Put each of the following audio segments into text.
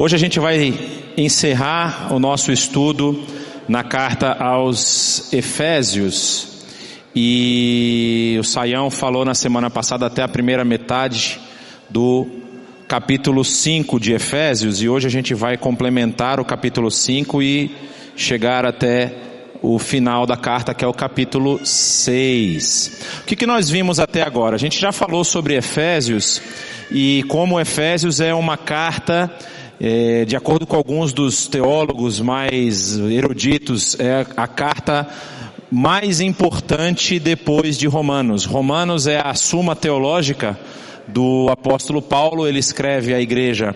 Hoje a gente vai encerrar o nosso estudo na carta aos Efésios. E o Saião falou na semana passada até a primeira metade do capítulo 5 de Efésios, e hoje a gente vai complementar o capítulo 5 e chegar até o final da carta, que é o capítulo 6. O que, que nós vimos até agora? A gente já falou sobre Efésios e como Efésios é uma carta, é, de acordo com alguns dos teólogos mais eruditos, é a carta mais importante depois de Romanos. Romanos é a suma teológica do apóstolo Paulo, ele escreve à igreja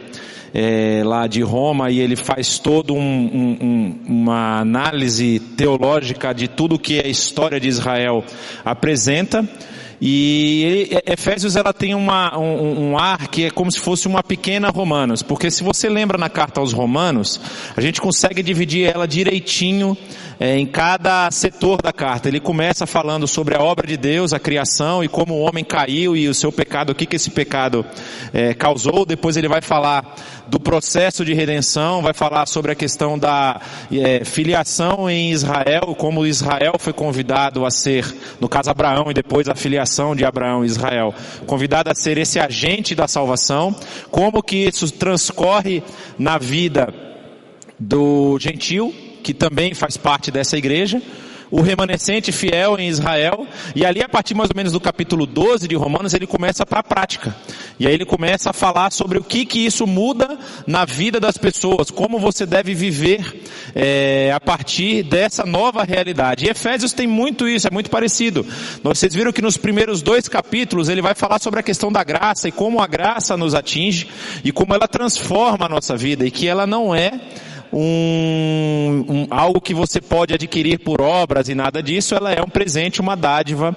é, lá de Roma e ele faz todo um, um, uma análise teológica de tudo que a história de Israel apresenta. E Efésios ela tem uma, um, um, ar que é como se fosse uma pequena Romanos, porque se você lembra na carta aos Romanos, a gente consegue dividir ela direitinho é, em cada setor da carta. Ele começa falando sobre a obra de Deus, a criação e como o homem caiu e o seu pecado, o que, que esse pecado é, causou. Depois ele vai falar do processo de redenção, vai falar sobre a questão da é, filiação em Israel, como Israel foi convidado a ser, no caso Abraão e depois a filiação de Abraão e Israel, convidado a ser esse agente da salvação, como que isso transcorre na vida do gentil, que também faz parte dessa igreja, o remanescente fiel em Israel, e ali a partir mais ou menos do capítulo 12 de Romanos, ele começa para a prática. E aí ele começa a falar sobre o que que isso muda na vida das pessoas, como você deve viver é, a partir dessa nova realidade. E Efésios tem muito isso, é muito parecido. Vocês viram que nos primeiros dois capítulos ele vai falar sobre a questão da graça e como a graça nos atinge e como ela transforma a nossa vida e que ela não é um, um, algo que você pode adquirir por obras e nada disso, ela é um presente, uma dádiva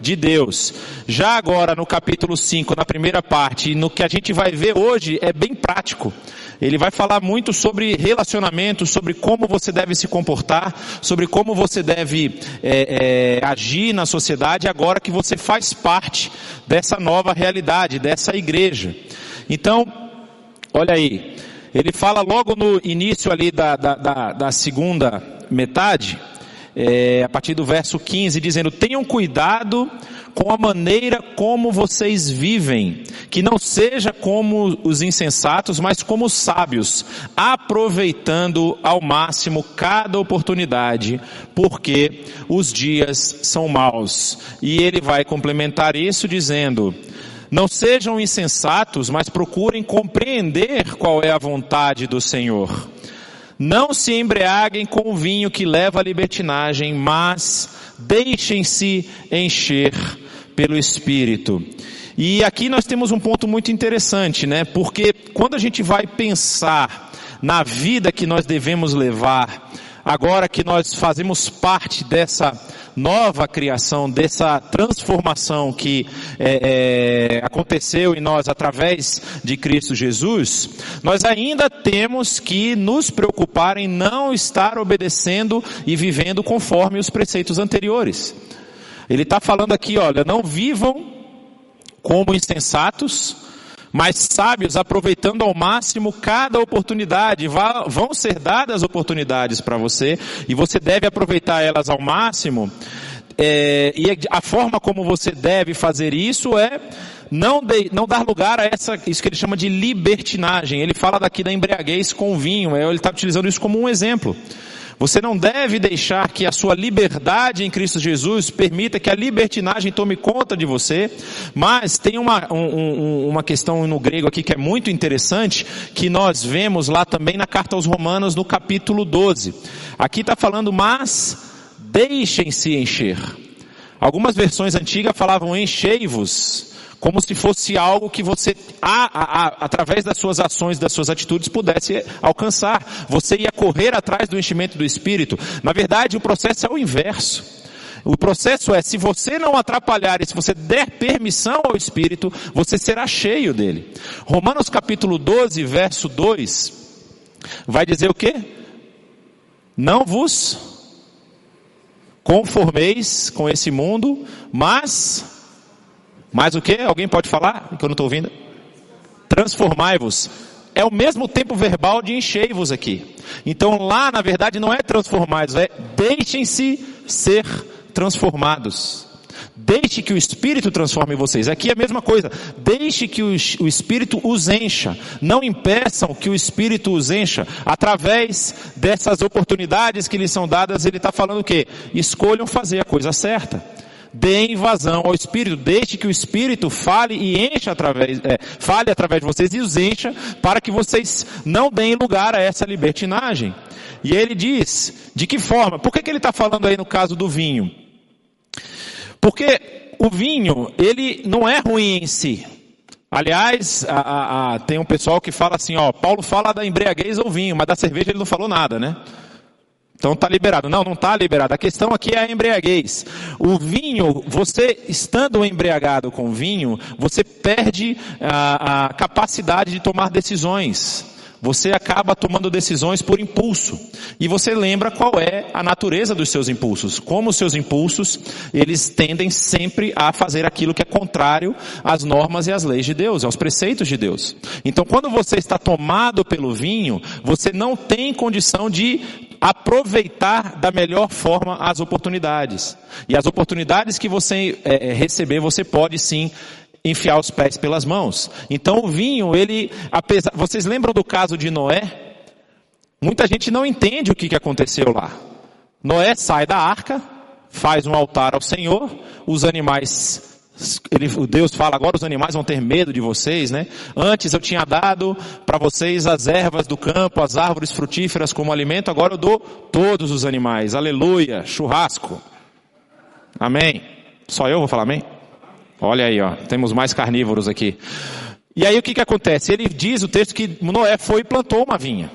de Deus. Já agora no capítulo 5, na primeira parte, no que a gente vai ver hoje é bem prático. Ele vai falar muito sobre relacionamento, sobre como você deve se comportar, sobre como você deve é, é, agir na sociedade agora que você faz parte dessa nova realidade, dessa igreja. Então, olha aí, ele fala logo no início ali da, da, da, da segunda metade, é, a partir do verso 15, dizendo: Tenham cuidado com a maneira como vocês vivem, que não seja como os insensatos, mas como os sábios, aproveitando ao máximo cada oportunidade, porque os dias são maus. E ele vai complementar isso dizendo: não sejam insensatos, mas procurem compreender qual é a vontade do Senhor. Não se embriaguem com o vinho que leva à libertinagem, mas deixem-se encher pelo Espírito. E aqui nós temos um ponto muito interessante, né? Porque quando a gente vai pensar na vida que nós devemos levar, agora que nós fazemos parte dessa nova criação, dessa transformação que é, é, aconteceu em nós através de Cristo Jesus, nós ainda temos que nos preocupar em não estar obedecendo e vivendo conforme os preceitos anteriores. Ele está falando aqui, olha, não vivam como insensatos, mas sábios aproveitando ao máximo cada oportunidade. Vão ser dadas oportunidades para você e você deve aproveitar elas ao máximo. É, e a forma como você deve fazer isso é não, de, não dar lugar a essa, isso que ele chama de libertinagem. Ele fala daqui da embriaguez com vinho, é, ele está utilizando isso como um exemplo. Você não deve deixar que a sua liberdade em Cristo Jesus permita que a libertinagem tome conta de você, mas tem uma, um, uma questão no grego aqui que é muito interessante, que nós vemos lá também na carta aos Romanos, no capítulo 12. Aqui está falando, mas deixem-se encher. Algumas versões antigas falavam enchei-vos como se fosse algo que você, a, a, a, através das suas ações, das suas atitudes, pudesse alcançar. Você ia correr atrás do enchimento do Espírito. Na verdade, o processo é o inverso. O processo é, se você não atrapalhar e se você der permissão ao Espírito, você será cheio dele. Romanos capítulo 12, verso 2, vai dizer o quê? Não vos conformeis com esse mundo, mas mas o que? Alguém pode falar? Que eu não estou ouvindo. Transformai-vos é o mesmo tempo verbal de enchei-vos aqui. Então lá, na verdade, não é transformados, é deixem-se ser transformados. Deixe que o Espírito transforme vocês. Aqui é a mesma coisa. Deixe que o, o, Espírito os encha. Não impeçam que o Espírito os encha. Através dessas oportunidades que lhes são dadas, ele está falando o quê? Escolham fazer a coisa certa. Deem vazão ao Espírito. Deixe que o Espírito fale e encha através, é, fale através de vocês e os encha para que vocês não deem lugar a essa libertinagem. E ele diz, de que forma? Por que, que ele está falando aí no caso do vinho? Porque o vinho, ele não é ruim em si. Aliás, a, a, a, tem um pessoal que fala assim, ó, Paulo fala da embriaguez ou vinho, mas da cerveja ele não falou nada, né? Então está liberado. Não, não está liberado. A questão aqui é a embriaguez. O vinho, você estando embriagado com vinho, você perde a, a capacidade de tomar decisões você acaba tomando decisões por impulso. E você lembra qual é a natureza dos seus impulsos. Como os seus impulsos, eles tendem sempre a fazer aquilo que é contrário às normas e às leis de Deus, aos preceitos de Deus. Então quando você está tomado pelo vinho, você não tem condição de aproveitar da melhor forma as oportunidades. E as oportunidades que você é, receber, você pode sim enfiar os pés pelas mãos. Então o vinho, ele, apesar, vocês lembram do caso de Noé? Muita gente não entende o que, que aconteceu lá. Noé sai da arca, faz um altar ao Senhor, os animais ele, Deus fala, agora os animais vão ter medo de vocês, né? Antes eu tinha dado para vocês as ervas do campo, as árvores frutíferas como alimento, agora eu dou todos os animais. Aleluia, churrasco. Amém. Só eu vou falar amém? Olha aí, ó, temos mais carnívoros aqui. E aí o que que acontece? Ele diz o texto que Noé foi e plantou uma vinha.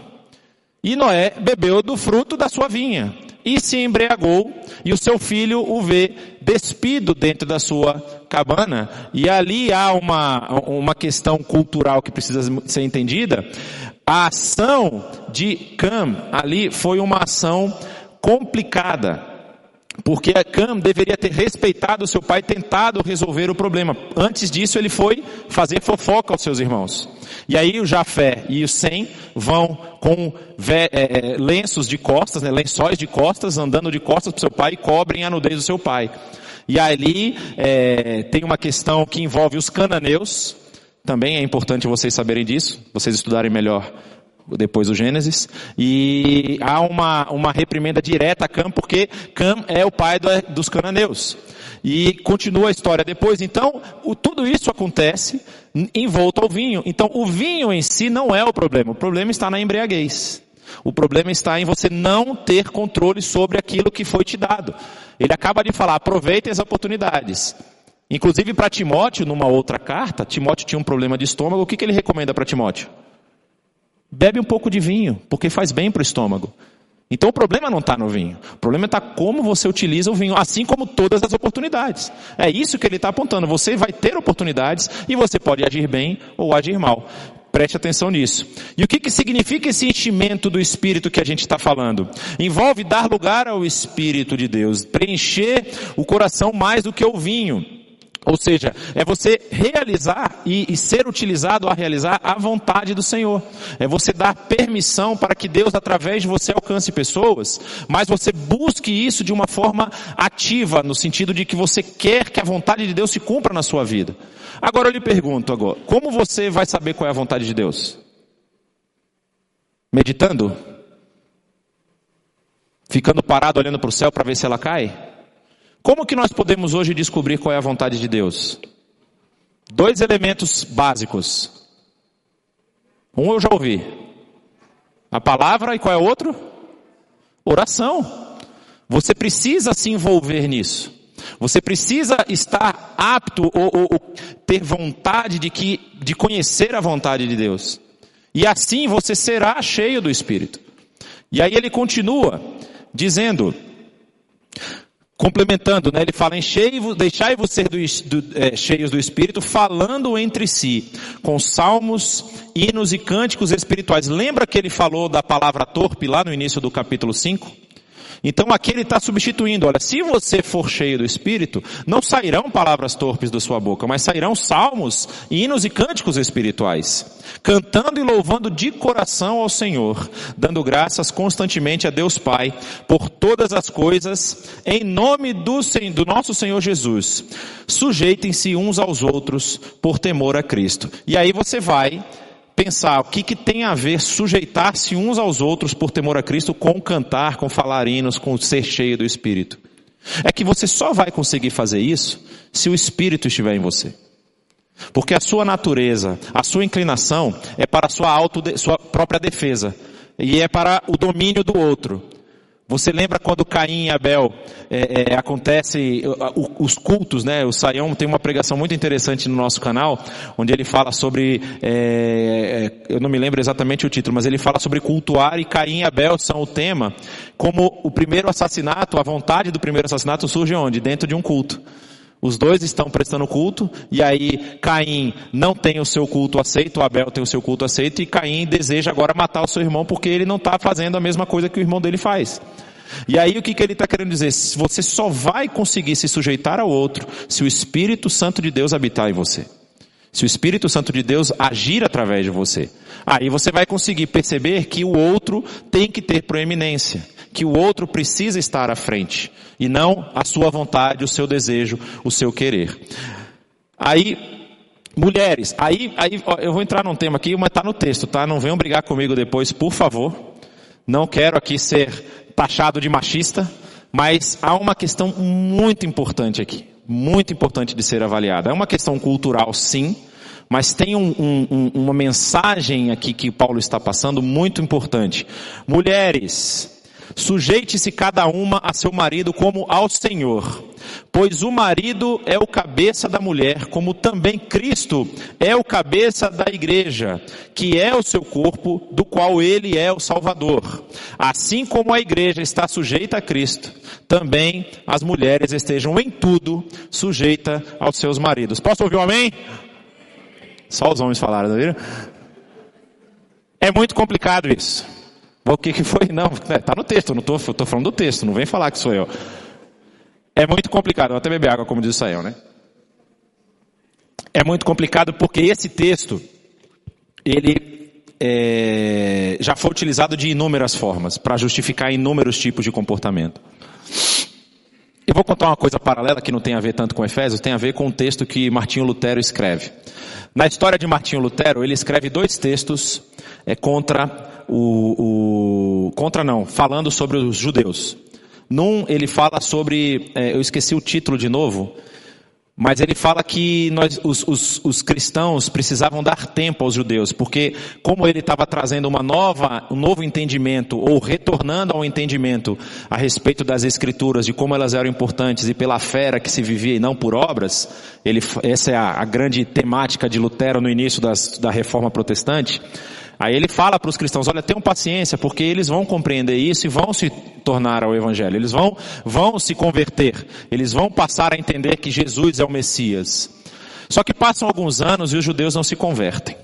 E Noé bebeu do fruto da sua vinha e se embriagou, e o seu filho o vê despido dentro da sua cabana, e ali há uma, uma questão cultural que precisa ser entendida. A ação de Cam ali foi uma ação complicada. Porque Cam deveria ter respeitado seu pai tentado resolver o problema. Antes disso, ele foi fazer fofoca aos seus irmãos. E aí o Jafé e o Sem vão com é, é, lenços de costas, né, lençóis de costas, andando de costas para seu pai e cobrem a nudez do seu pai. E ali é, tem uma questão que envolve os cananeus. Também é importante vocês saberem disso, vocês estudarem melhor depois do Gênesis, e há uma, uma reprimenda direta a Cam, porque Cam é o pai do, dos cananeus. E continua a história depois, então, o, tudo isso acontece envolto ao vinho. Então, o vinho em si não é o problema, o problema está na embriaguez. O problema está em você não ter controle sobre aquilo que foi te dado. Ele acaba de falar, aproveitem as oportunidades. Inclusive para Timóteo, numa outra carta, Timóteo tinha um problema de estômago, o que, que ele recomenda para Timóteo? Bebe um pouco de vinho, porque faz bem para o estômago. Então o problema não está no vinho. O problema está como você utiliza o vinho, assim como todas as oportunidades. É isso que ele está apontando. Você vai ter oportunidades e você pode agir bem ou agir mal. Preste atenção nisso. E o que, que significa esse enchimento do Espírito que a gente está falando? Envolve dar lugar ao Espírito de Deus, preencher o coração mais do que o vinho. Ou seja, é você realizar e, e, ser utilizado a realizar a vontade do Senhor. É você dar permissão para que Deus, através de você, alcance pessoas, mas você busque isso de uma forma ativa, no sentido de que você quer que a vontade de Deus se cumpra na sua vida. Agora eu lhe pergunto agora, como você vai saber qual é a vontade de Deus? Meditando? Ficando parado olhando para o céu para ver se ela cai? Como que nós podemos hoje descobrir qual é a vontade de Deus? Dois elementos básicos. Um eu já ouvi. A palavra e qual é o outro? Oração. Você precisa se envolver nisso. Você precisa estar apto ou, ou, ou, ter vontade de, que, de conhecer a vontade de Deus. E assim você será cheio do Espírito. E aí ele continua dizendo, Complementando, né, ele fala, deixai-vos ser do, do, é, cheios do Espírito, falando entre si, com salmos, hinos e cânticos espirituais. Lembra que ele falou da palavra torpe lá no início do capítulo 5? Então aqui ele está substituindo, olha, se você for cheio do Espírito, não sairão palavras torpes da sua boca, mas sairão salmos, hinos e cânticos espirituais, cantando e louvando de coração ao Senhor, dando graças constantemente a Deus Pai por todas as coisas, em nome do, do nosso Senhor Jesus. Sujeitem-se uns aos outros por temor a Cristo. E aí você vai pensar o que, que tem a ver sujeitar-se uns aos outros por temor a Cristo com cantar, com falar hinos, com ser cheio do Espírito. É que você só vai conseguir fazer isso se o Espírito estiver em você. Porque a sua natureza, a sua inclinação é para a sua, auto, sua própria defesa. E é para o domínio do outro. Você lembra quando Caim e Abel é, é, acontece os cultos, né? O Saião tem uma pregação muito interessante no nosso canal, onde ele fala sobre, é, é, eu não me lembro exatamente o título, mas ele fala sobre cultuar e Caim e Abel são o tema. Como o primeiro assassinato, a vontade do primeiro assassinato surge onde? Dentro de um culto. Os dois estão prestando culto, e aí Caim não tem o seu culto aceito, Abel tem o seu culto aceito, e Caim deseja agora matar o seu irmão porque ele não está fazendo a mesma coisa que o irmão dele faz. E aí o que, que ele está querendo dizer? Você só vai conseguir se sujeitar ao outro se o Espírito Santo de Deus habitar em você. Se o Espírito Santo de Deus agir através de você. Aí você vai conseguir perceber que o outro tem que ter proeminência que o outro precisa estar à frente e não a sua vontade, o seu desejo, o seu querer. Aí, mulheres, aí, aí ó, eu vou entrar num tema aqui, mas está no texto, tá? Não venham brigar comigo depois, por favor. Não quero aqui ser taxado de machista, mas há uma questão muito importante aqui, muito importante de ser avaliada. É uma questão cultural, sim, mas tem um, um, uma mensagem aqui que Paulo está passando muito importante. Mulheres, Sujeite-se cada uma a seu marido como ao Senhor, pois o marido é o cabeça da mulher, como também Cristo é o cabeça da igreja, que é o seu corpo, do qual ele é o Salvador. Assim como a igreja está sujeita a Cristo, também as mulheres estejam em tudo sujeitas aos seus maridos. Posso ouvir um amém? Só os homens falaram, não viram? É muito complicado isso. O que, que foi? Não, está é, no texto, não estou falando do texto, não vem falar que sou eu. É muito complicado, vou até beber água, como diz o Sael, né? É muito complicado porque esse texto, ele é, já foi utilizado de inúmeras formas, para justificar inúmeros tipos de comportamento. Eu vou contar uma coisa paralela que não tem a ver tanto com Efésios, tem a ver com o texto que Martinho Lutero escreve. Na história de Martinho Lutero, ele escreve dois textos é, contra o, o, contra não, falando sobre os judeus. Num ele fala sobre, é, eu esqueci o título de novo, mas ele fala que nós, os, os, os, cristãos precisavam dar tempo aos judeus, porque como ele estava trazendo uma nova, um novo entendimento, ou retornando ao entendimento a respeito das escrituras, de como elas eram importantes e pela fé que se vivia e não por obras, ele, essa é a, a grande temática de Lutero no início das, da reforma protestante, Aí ele fala para os cristãos, olha, tenham paciência, porque eles vão compreender isso e vão se tornar ao Evangelho. Eles vão, vão se converter. Eles vão passar a entender que Jesus é o Messias. Só que passam alguns anos e os judeus não se convertem.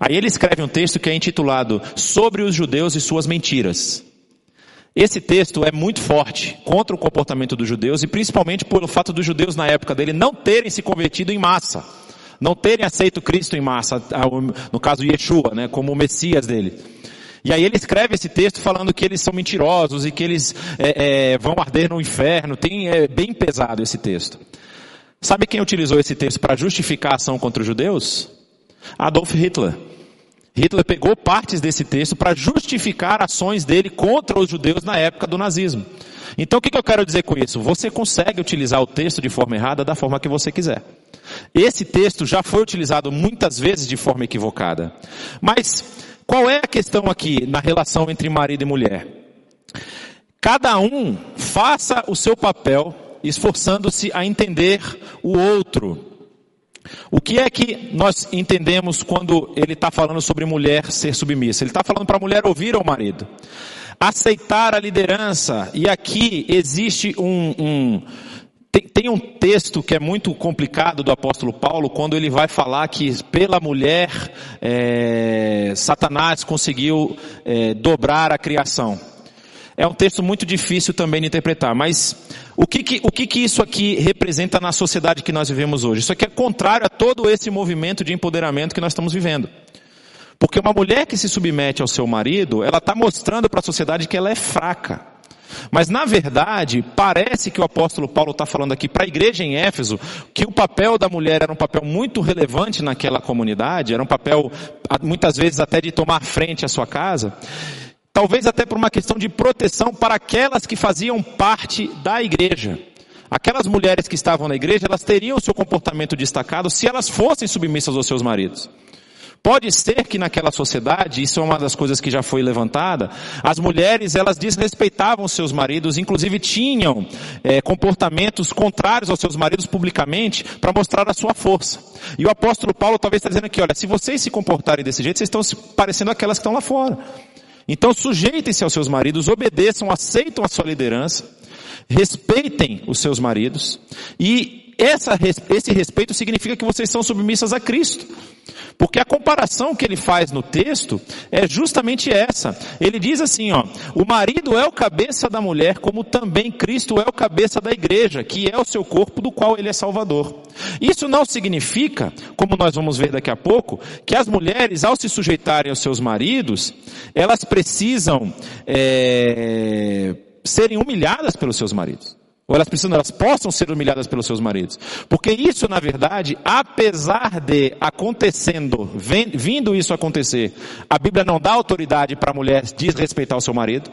Aí ele escreve um texto que é intitulado Sobre os judeus e suas mentiras. Esse texto é muito forte contra o comportamento dos judeus e principalmente pelo fato dos judeus na época dele não terem se convertido em massa não terem aceito Cristo em massa, no caso Yeshua, né, como o Messias dele. E aí ele escreve esse texto falando que eles são mentirosos e que eles é, é, vão arder no inferno. Tem é bem pesado esse texto. Sabe quem utilizou esse texto para justificar a ação contra os judeus? Adolf Hitler. Hitler pegou partes desse texto para justificar ações dele contra os judeus na época do nazismo. Então o que, eu quero dizer com isso? Você consegue utilizar o texto de forma errada da forma que você quiser. Esse texto já foi utilizado muitas vezes de forma equivocada. Mas qual é a questão aqui na relação entre marido e mulher? Cada um faça o seu papel esforçando-se a entender o outro. O que é que nós entendemos quando ele está falando sobre mulher ser submissa? Ele está falando para a mulher ouvir ao marido. Aceitar a liderança. E aqui existe um, um tem, um texto que é muito complicado do apóstolo Paulo, quando ele vai falar que pela mulher é, Satanás conseguiu é, dobrar a criação. é um texto muito difícil também de interpretar, mas o que que, o que que isso aqui representa na sociedade que nós vivemos hoje? Isso aqui é contrário a todo esse movimento de empoderamento que nós estamos vivendo. Porque uma mulher que se submete ao seu marido, ela está mostrando para a sociedade que ela é fraca. Mas na verdade, parece que o apóstolo Paulo está falando aqui para a igreja em Éfeso que o papel da mulher era um papel muito relevante naquela comunidade, era um papel muitas vezes até de tomar frente à sua casa. Talvez até por uma questão de proteção para aquelas que faziam parte da igreja. Aquelas mulheres que estavam na igreja, elas teriam o seu comportamento destacado se elas fossem submissas aos seus maridos. Pode ser que naquela sociedade, isso é uma das coisas que já foi levantada, as mulheres elas desrespeitavam seus maridos, inclusive tinham é, comportamentos contrários aos seus maridos publicamente para mostrar a sua força. E o apóstolo Paulo talvez está dizendo aqui, olha, se vocês se comportarem desse jeito, vocês estão se parecendo aquelas que estão lá fora. Então sujeitem-se aos seus maridos, obedeçam, aceitam a sua liderança, respeitem os seus maridos, e essa, esse respeito significa que vocês são submissas a Cristo. Porque a comparação que ele faz no texto é justamente essa. Ele diz assim, ó, o marido é o cabeça da mulher, como também Cristo é o cabeça da igreja, que é o seu corpo do qual ele é salvador. Isso não significa, como nós vamos ver daqui a pouco, que as mulheres, ao se sujeitarem aos seus maridos, elas precisam é, serem humilhadas pelos seus maridos. Ou elas precisam, elas possam ser humilhadas pelos seus maridos. Porque isso, na verdade, apesar de acontecendo, vindo isso acontecer, a Bíblia não dá autoridade para a mulher desrespeitar o seu marido.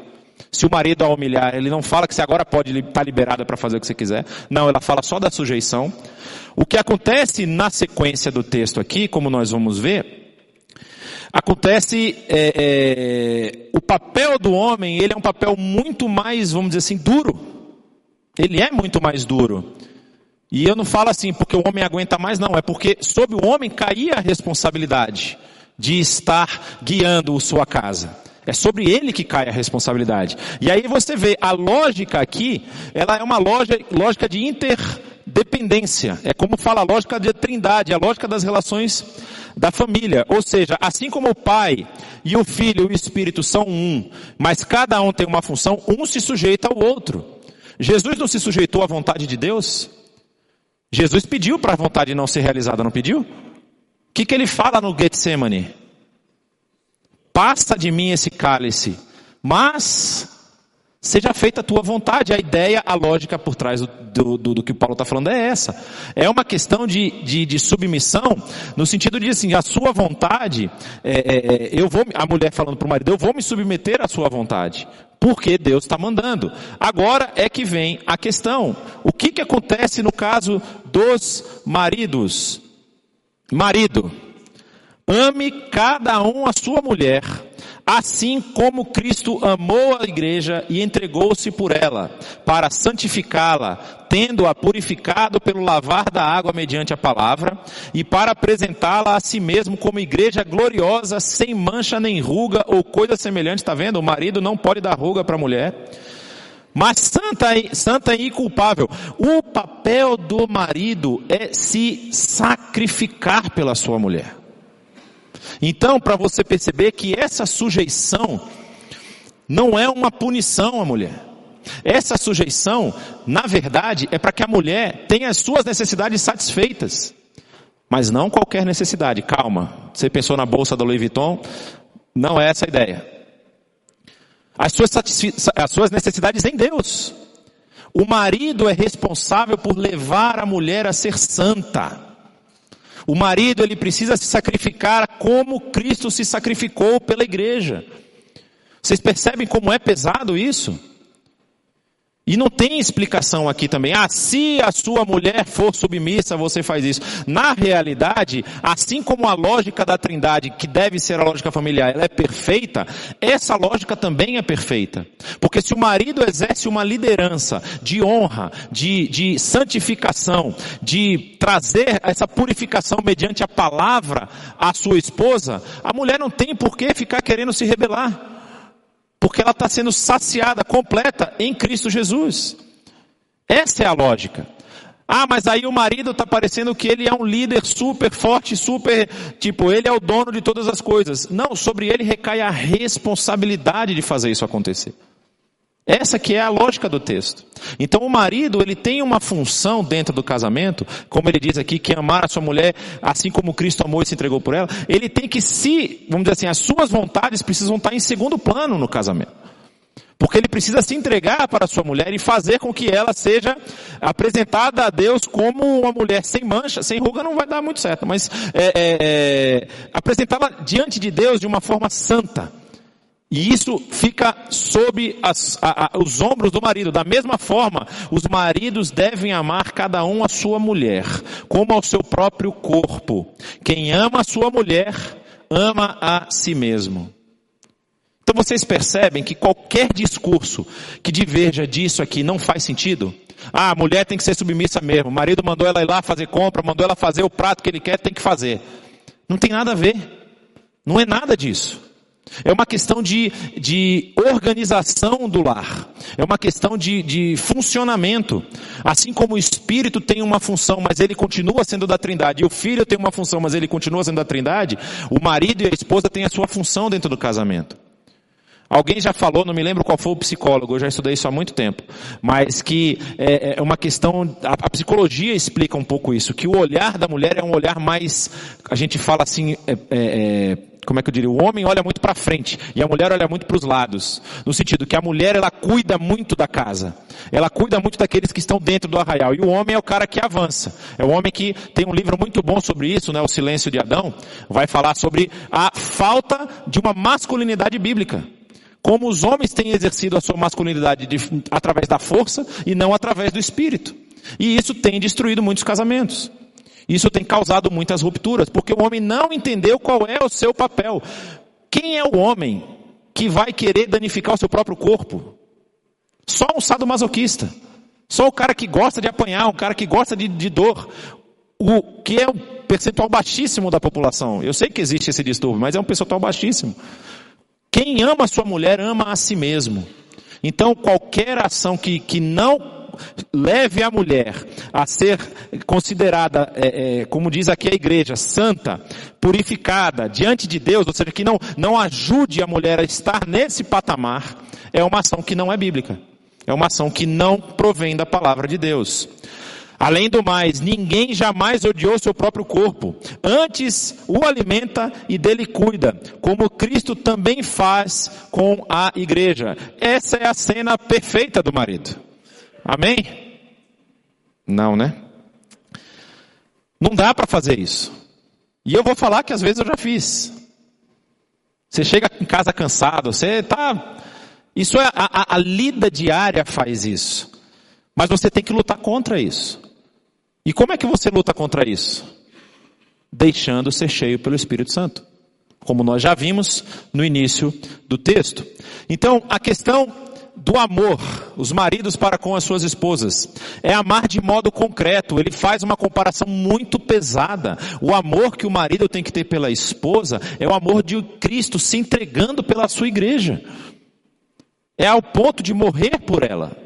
Se o marido a humilhar, ele não fala que você agora pode estar tá liberada para fazer o que você quiser. Não, ela fala só da sujeição. O que acontece na sequência do texto aqui, como nós vamos ver, acontece é, é, o papel do homem, ele é um papel muito mais, vamos dizer assim, duro. Ele é muito mais duro. E eu não falo assim porque o homem aguenta mais, não. É porque sobre o homem caía a responsabilidade de estar guiando sua casa. É sobre ele que cai a responsabilidade. E aí você vê, a lógica aqui, ela é uma lógica, lógica de interdependência. É como fala a lógica de trindade, a lógica das relações da família. Ou seja, assim como o pai e o filho e o espírito são um, mas cada um tem uma função, um se sujeita ao outro. Jesus não se sujeitou à vontade de Deus? Jesus pediu para a vontade não ser realizada, não pediu? O que, que ele fala no Getsemane? Passa de mim esse cálice, mas Seja feita a tua vontade. A ideia, a lógica por trás do, do, do que o Paulo está falando é essa. É uma questão de, de, de, submissão, no sentido de assim, a sua vontade, é, é, é eu vou, a mulher falando para o marido, eu vou me submeter à sua vontade. Porque Deus está mandando. Agora é que vem a questão. O que que acontece no caso dos maridos? Marido, ame cada um a sua mulher Assim como Cristo amou a igreja e entregou-se por ela, para santificá-la, tendo-a purificado pelo lavar da água mediante a palavra, e para apresentá-la a si mesmo como igreja gloriosa, sem mancha nem ruga ou coisa semelhante, está vendo? O marido não pode dar ruga para a mulher. Mas santa, santa e. O papel do marido é se sacrificar pela sua mulher. Então, para você perceber que essa sujeição não é uma punição à mulher. Essa sujeição, na verdade, é para que a mulher tenha as suas necessidades satisfeitas. Mas não qualquer necessidade. Calma. Você pensou na bolsa da Louis Vuitton? Não é essa a ideia. As suas, as suas necessidades em Deus. O marido é responsável por levar a mulher a ser santa. O marido ele precisa se sacrificar como Cristo se sacrificou pela igreja. Vocês percebem como é pesado isso? E não tem explicação aqui também. Ah, se a sua mulher for submissa, você faz isso. Na realidade, assim como a lógica da trindade, que deve ser a lógica familiar, ela é perfeita, essa lógica também é perfeita. Porque se o marido exerce uma liderança de honra, de, de santificação, de trazer essa purificação mediante a palavra à sua esposa, a mulher não tem por que ficar querendo se rebelar. Porque ela está sendo saciada, completa em Cristo Jesus. Essa é a lógica. Ah, mas aí o marido está parecendo que ele é um líder super forte, super, tipo, ele é o dono de todas as coisas. Não, sobre ele recai a responsabilidade de fazer isso acontecer. Essa que é a lógica do texto. Então o marido, ele tem uma função dentro do casamento, como ele diz aqui, que amar a sua mulher assim como Cristo amou e se entregou por ela, ele tem que se, vamos dizer assim, as suas vontades precisam estar em segundo plano no casamento. Porque ele precisa se entregar para a sua mulher e fazer com que ela seja apresentada a Deus como uma mulher sem mancha, sem ruga não vai dar muito certo, mas é, é, é, apresentá-la diante de Deus de uma forma santa. E isso fica sob as, a, a, os ombros do marido. Da mesma forma, os maridos devem amar cada um a sua mulher, como ao seu próprio corpo. Quem ama a sua mulher, ama a si mesmo. Então vocês percebem que qualquer discurso que diverja disso aqui não faz sentido? Ah, a mulher tem que ser submissa mesmo. O marido mandou ela ir lá fazer compra, mandou ela fazer o prato que ele quer, tem que fazer. Não tem nada a ver. Não é nada disso. É uma questão de, de organização do lar. É uma questão de, de funcionamento. Assim como o Espírito tem uma função, mas ele continua sendo da Trindade, e o Filho tem uma função, mas ele continua sendo da Trindade, o marido e a esposa têm a sua função dentro do casamento. Alguém já falou, não me lembro qual foi o psicólogo, eu já estudei isso há muito tempo, mas que é, é uma questão, a, psicologia explica um pouco isso, que o olhar da mulher é um olhar mais, a gente fala assim, é, é, é como é que eu diria? O homem olha muito para frente e a mulher olha muito para os lados, no sentido que a mulher ela cuida muito da casa, ela cuida muito daqueles que estão dentro do arraial e o homem é o cara que avança. É o homem que tem um livro muito bom sobre isso, né? O Silêncio de Adão, vai falar sobre a falta de uma masculinidade bíblica. Como os homens têm exercido a sua masculinidade de, através da força e não através do espírito. E isso tem destruído muitos casamentos. Isso tem causado muitas rupturas, porque o homem não entendeu qual é o seu papel. Quem é o homem que vai querer danificar o seu próprio corpo? Só um sadomasoquista. Só o cara que gosta de apanhar, um cara que gosta de, de dor. O que é um percentual baixíssimo da população. Eu sei que existe esse distúrbio, mas é um percentual baixíssimo. Quem ama a sua mulher ama a si mesmo. Então qualquer ação que, que não leve a mulher a ser considerada, é, é, como diz aqui a igreja, santa, purificada diante de Deus, ou seja, que não, não ajude a mulher a estar nesse patamar, é uma ação que não é bíblica. É uma ação que não provém da palavra de Deus. Além do mais, ninguém jamais odiou seu próprio corpo. Antes o alimenta e dele cuida, como Cristo também faz com a igreja. Essa é a cena perfeita do marido. Amém? Não, né? Não dá para fazer isso. E eu vou falar que às vezes eu já fiz. Você chega em casa cansado, você tá. Isso é a, a, a lida diária faz isso. Mas você tem que lutar contra isso. E como é que você luta contra isso? Deixando ser cheio pelo Espírito Santo. Como nós já vimos no início do texto. Então, a questão do amor, os maridos para com as suas esposas. É amar de modo concreto. Ele faz uma comparação muito pesada. O amor que o marido tem que ter pela esposa é o amor de Cristo se entregando pela sua igreja. É ao ponto de morrer por ela.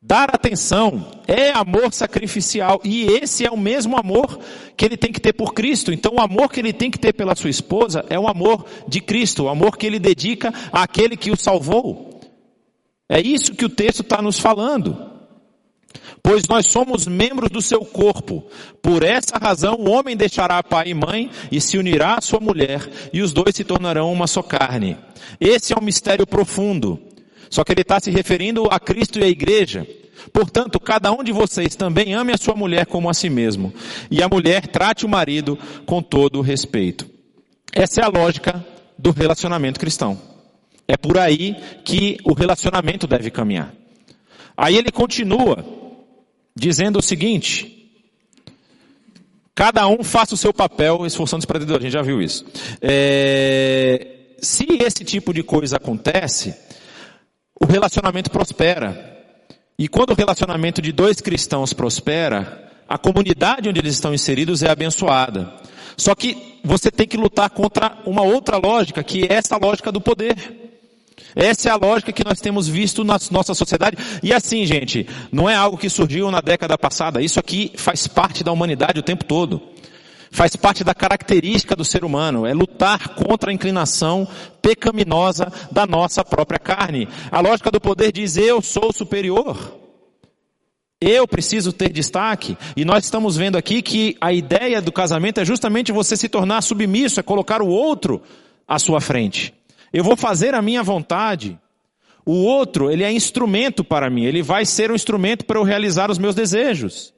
Dar atenção é amor sacrificial e esse é o mesmo amor que ele tem que ter por Cristo. Então o amor que ele tem que ter pela sua esposa é o amor de Cristo, o amor que ele dedica àquele que o salvou. É isso que o texto está nos falando. Pois nós somos membros do seu corpo. Por essa razão, o homem deixará pai e mãe e se unirá à sua mulher, e os dois se tornarão uma só carne. Esse é um mistério profundo. Só que ele está se referindo a Cristo e à igreja. Portanto, cada um de vocês também ame a sua mulher como a si mesmo. E a mulher trate o marido com todo o respeito. Essa é a lógica do relacionamento cristão. É por aí que o relacionamento deve caminhar. Aí ele continua dizendo o seguinte: cada um faça o seu papel esforçando-se para Deus. A gente já viu isso. É, se esse tipo de coisa acontece, o relacionamento prospera. E quando o relacionamento de dois cristãos prospera, a comunidade onde eles estão inseridos é abençoada. Só que você tem que lutar contra uma outra lógica, que é essa lógica do poder. Essa é a lógica que nós temos visto na nossa sociedade. E assim, gente, não é algo que surgiu na década passada. Isso aqui faz parte da humanidade o tempo todo. Faz parte da característica do ser humano, é lutar contra a inclinação pecaminosa da nossa própria carne. A lógica do poder diz eu sou superior. Eu preciso ter destaque. E nós estamos vendo aqui que a ideia do casamento é justamente você se tornar submisso, é colocar o outro à sua frente. Eu vou fazer a minha vontade. O outro, ele é instrumento para mim, ele vai ser um instrumento para eu realizar os meus desejos.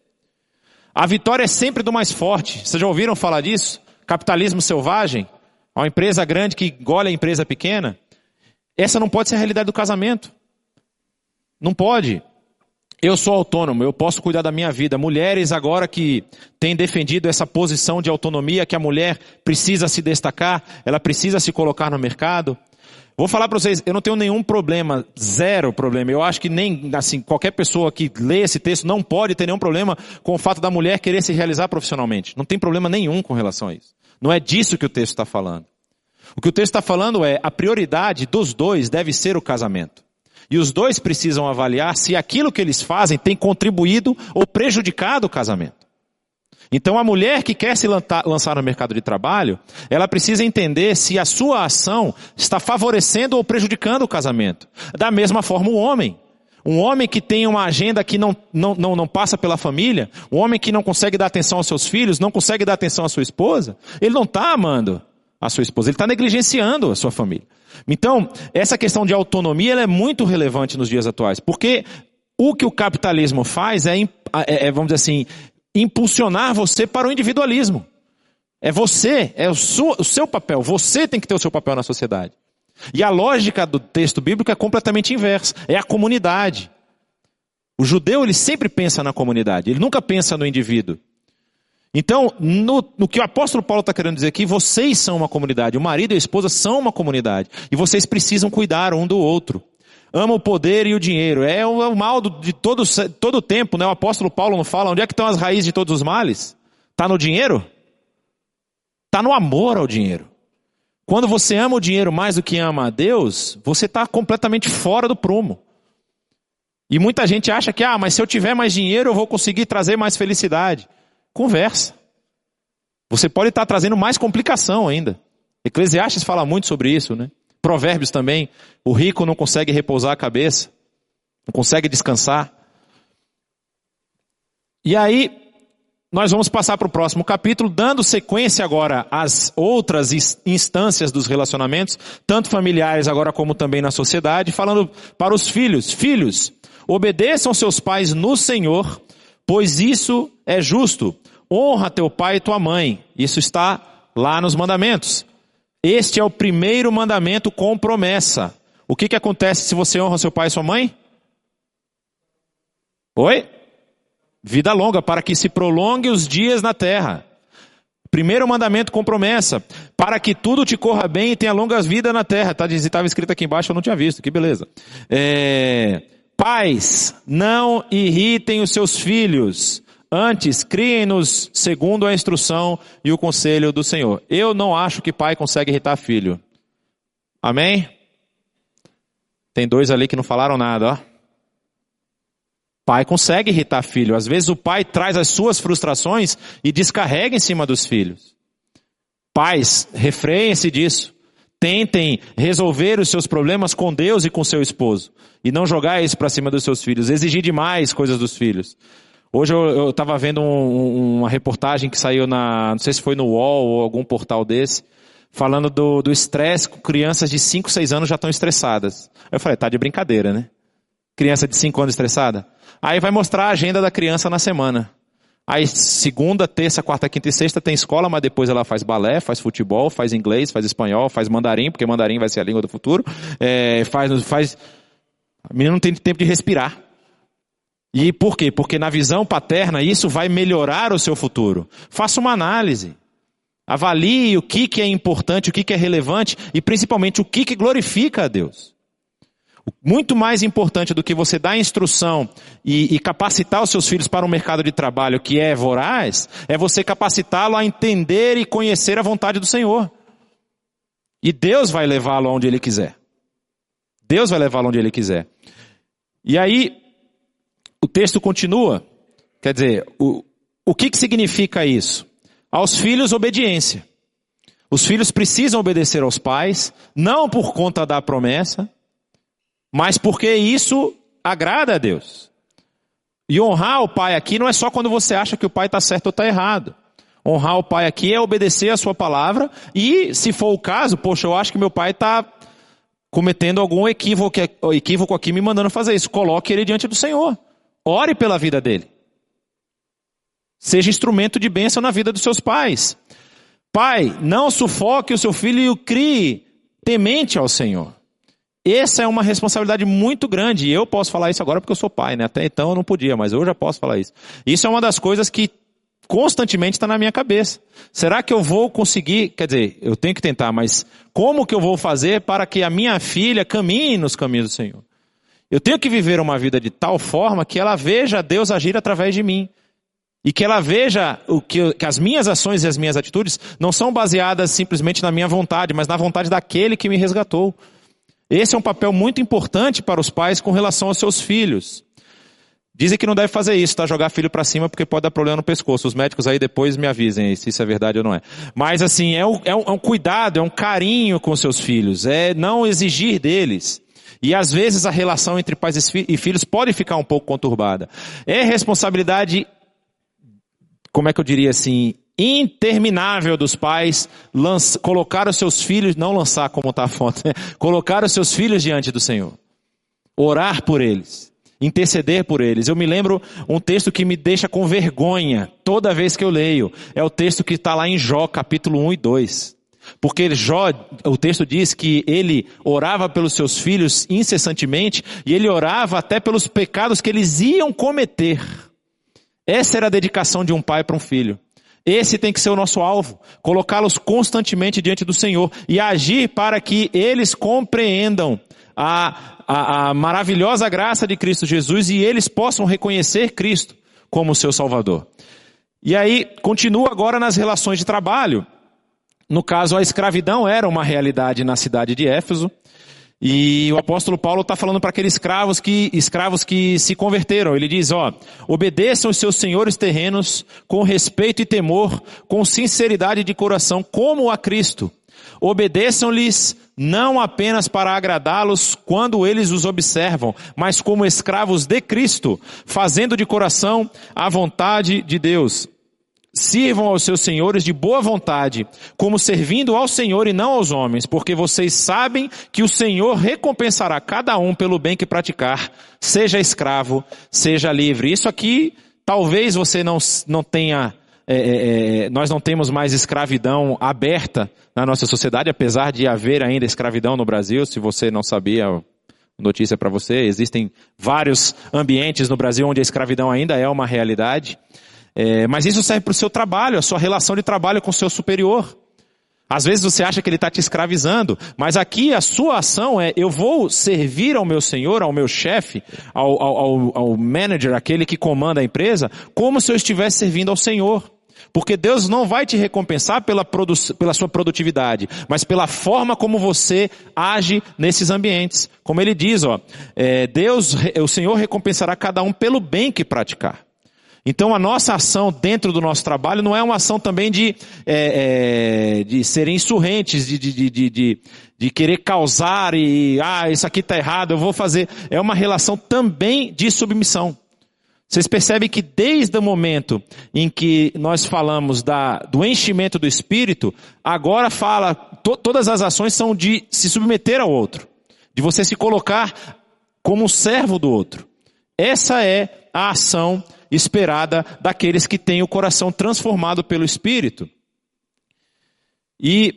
A vitória é sempre do mais forte. Vocês já ouviram falar disso? Capitalismo selvagem? Uma empresa grande que engole a empresa pequena? Essa não pode ser a realidade do casamento. Não pode. Eu sou autônomo, eu posso cuidar da minha vida. Mulheres agora que têm defendido essa posição de autonomia, que a mulher precisa se destacar, ela precisa se colocar no mercado. Vou falar para vocês, eu não tenho nenhum problema, zero problema. Eu acho que nem, assim, qualquer pessoa que lê esse texto não pode ter nenhum problema com o fato da mulher querer se realizar profissionalmente. Não tem problema nenhum com relação a isso. Não é disso que o texto está falando. O que o texto está falando é a prioridade dos dois deve ser o casamento. E os dois precisam avaliar se aquilo que eles fazem tem contribuído ou prejudicado o casamento. Então a mulher que quer se lançar no mercado de trabalho, ela precisa entender se a sua ação está favorecendo ou prejudicando o casamento. Da mesma forma o homem. Um homem que tem uma agenda que não, não, não, não passa pela família, um homem que não consegue dar atenção aos seus filhos, não consegue dar atenção à sua esposa, ele não está amando a sua esposa, ele está negligenciando a sua família. Então, essa questão de autonomia é muito relevante nos dias atuais, porque o que o capitalismo faz é, é, é vamos dizer assim, impulsionar você para o individualismo. É você, é o, o seu papel. Você tem que ter o seu papel na sociedade. E a lógica do texto bíblico é completamente inversa. É a comunidade. O judeu, ele sempre pensa na comunidade. Ele nunca pensa no indivíduo. Então, no, no que o apóstolo Paulo está querendo dizer aqui, vocês são uma comunidade. O marido e a esposa são uma comunidade. E vocês precisam cuidar um do outro ama o poder e o dinheiro. É o, é mal de todo, todo tempo, né? O apóstolo Paulo não fala onde é que estão as raízes de todos os males? Está no dinheiro? Está no amor ao dinheiro. Quando você ama o dinheiro mais do que ama a Deus, você está completamente fora do prumo. E muita gente acha que, ah, mas se eu tiver mais dinheiro eu vou conseguir trazer mais felicidade. Conversa. Você pode estar trazendo mais complicação ainda. Eclesiastes fala muito sobre isso, né? Provérbios também. O rico não consegue repousar a cabeça, não consegue descansar. E aí, nós vamos passar para o próximo capítulo, dando sequência agora às outras instâncias dos relacionamentos, tanto familiares agora como também na sociedade, falando para os filhos: Filhos, obedeçam seus pais no Senhor, pois isso é justo. Honra teu pai e tua mãe. Isso está lá nos mandamentos. Este é o primeiro mandamento com promessa. O que, que acontece se você honra seu pai e sua mãe? Oi? Vida longa, para que se prolongue os dias na terra. Primeiro mandamento com promessa, para que tudo te corra bem e tenha longas vidas na terra. Tá, estava escrito aqui embaixo, eu não tinha visto, que beleza. É, pais, não irritem os seus filhos, Antes, criem-nos segundo a instrução e o conselho do Senhor. Eu não acho que pai consegue irritar filho. Amém? Tem dois ali que não falaram nada, ó. Pai consegue irritar filho. Às vezes o pai traz as suas frustrações e descarrega em cima dos filhos. Pais, refreiem-se disso. Tentem resolver os seus problemas com Deus e com seu esposo. E não jogar isso para cima dos seus filhos. Exigir demais coisas dos filhos. Hoje eu estava vendo um, uma reportagem que saiu na, não sei se foi no UOL ou algum portal desse, falando do estresse crianças de 5, 6 anos já estão estressadas. Eu falei, tá de brincadeira, né? Criança de 5 anos estressada? Aí vai mostrar a agenda da criança na semana. Aí segunda, terça, quarta, quinta e sexta tem escola, mas depois ela faz balé, faz futebol, faz inglês, faz espanhol, faz mandarim, porque mandarim vai ser a língua do futuro. É, faz, faz. A menina não tem tempo de respirar. E por quê? Porque na visão paterna isso vai melhorar o seu futuro. Faça uma análise. Avalie o que, que é importante, o que, que é relevante e principalmente o que, que glorifica a Deus. Muito mais importante do que você dar instrução e, e capacitar os seus filhos para um mercado de trabalho que é voraz, é você capacitá-lo a entender e conhecer a vontade do Senhor. E Deus vai levá-lo aonde Ele quiser. Deus vai levá-lo onde Ele quiser. E aí, o texto continua. Quer dizer, o, o que, que significa isso? aos filhos obediência. Os filhos precisam obedecer aos pais, não por conta da promessa, mas porque isso agrada a Deus. E honrar o pai aqui não é só quando você acha que o pai está certo ou está errado. Honrar o pai aqui é obedecer a sua palavra e, se for o caso, poxa, eu acho que meu pai está cometendo algum equívoco, equívoco aqui me mandando fazer isso. Coloque ele diante do Senhor. Ore pela vida dele. Seja instrumento de bênção na vida dos seus pais. Pai, não sufoque o seu filho e o crie temente ao Senhor. Essa é uma responsabilidade muito grande. E eu posso falar isso agora porque eu sou pai, né? Até então eu não podia, mas eu já posso falar isso. Isso é uma das coisas que constantemente está na minha cabeça. Será que eu vou conseguir? Quer dizer, eu tenho que tentar, mas como que eu vou fazer para que a minha filha caminhe nos caminhos do Senhor? Eu tenho que viver uma vida de tal forma que ela veja Deus agir através de mim. E que ela veja o que, que, as minhas ações e as minhas atitudes não são baseadas simplesmente na minha vontade, mas na vontade daquele que me resgatou. Esse é um papel muito importante para os pais com relação aos seus filhos. Dizem que não deve fazer isso, tá? Jogar filho para cima porque pode dar problema no pescoço. Os médicos aí depois me avisem se isso é verdade ou não é. Mas assim, é um, é um, é um cuidado, é um carinho com seus filhos. É não exigir deles. E às vezes a relação entre pais e filhos pode ficar um pouco conturbada. É responsabilidade como é que eu diria assim, interminável dos pais lança, colocar os seus filhos, não lançar como está a foto, né? colocar os seus filhos diante do Senhor. Orar por eles. Interceder por eles. Eu me lembro um texto que me deixa com vergonha toda vez que eu leio. É o texto que está lá em Jó, capítulo 1 e 2. Porque Jó, o texto diz que ele orava pelos seus filhos incessantemente e ele orava até pelos pecados que eles iam cometer. Essa era a dedicação de um pai para um filho. Esse tem que ser o nosso alvo, colocá-los constantemente diante do Senhor e agir para que eles compreendam a, a, a, maravilhosa graça de Cristo Jesus e eles possam reconhecer Cristo como seu Salvador. E aí, continua agora nas relações de trabalho. No caso, a escravidão era uma realidade na cidade de Éfeso. E o apóstolo Paulo está falando para aqueles escravos que, escravos que se converteram. Ele diz, ó, obedeçam os seus senhores terrenos com respeito e temor, com sinceridade de coração, como a Cristo. Obedeçam-lhes não apenas para agradá-los quando eles os observam, mas como escravos de Cristo, fazendo de coração a vontade de Deus. Sirvam aos seus senhores de boa vontade, como servindo ao Senhor e não aos homens, porque vocês sabem que o Senhor recompensará cada um pelo bem que praticar, seja escravo, seja livre. Isso aqui, talvez você não, não tenha, é, é, é nós não temos mais escravidão aberta na nossa sociedade, apesar de haver ainda escravidão no Brasil, se você não sabia, notícia para você, existem vários ambientes no Brasil onde a escravidão ainda é uma realidade. É, mas isso serve para o seu trabalho, a sua relação de trabalho com o seu superior. Às vezes você acha que ele está te escravizando, mas aqui a sua ação é: eu vou servir ao meu senhor, ao meu chefe, ao, ao, ao manager, aquele que comanda a empresa, como se eu estivesse servindo ao Senhor. Porque Deus não vai te recompensar pela, pela sua produtividade, mas pela forma como você age nesses ambientes. Como ele diz, ó, é, Deus, o Senhor recompensará cada um pelo bem que praticar. Então a nossa ação dentro do nosso trabalho não é uma ação também de, é, é, de serem insurrentes, de, de, de, de, de querer causar e, ah, isso aqui está errado, eu vou fazer. É uma relação também de submissão. Vocês percebem que desde o momento em que nós falamos da, do enchimento do Espírito, agora fala, to, todas as ações são de se submeter ao outro, de você se colocar como um servo do outro. Essa é a ação esperada daqueles que têm o coração transformado pelo Espírito. E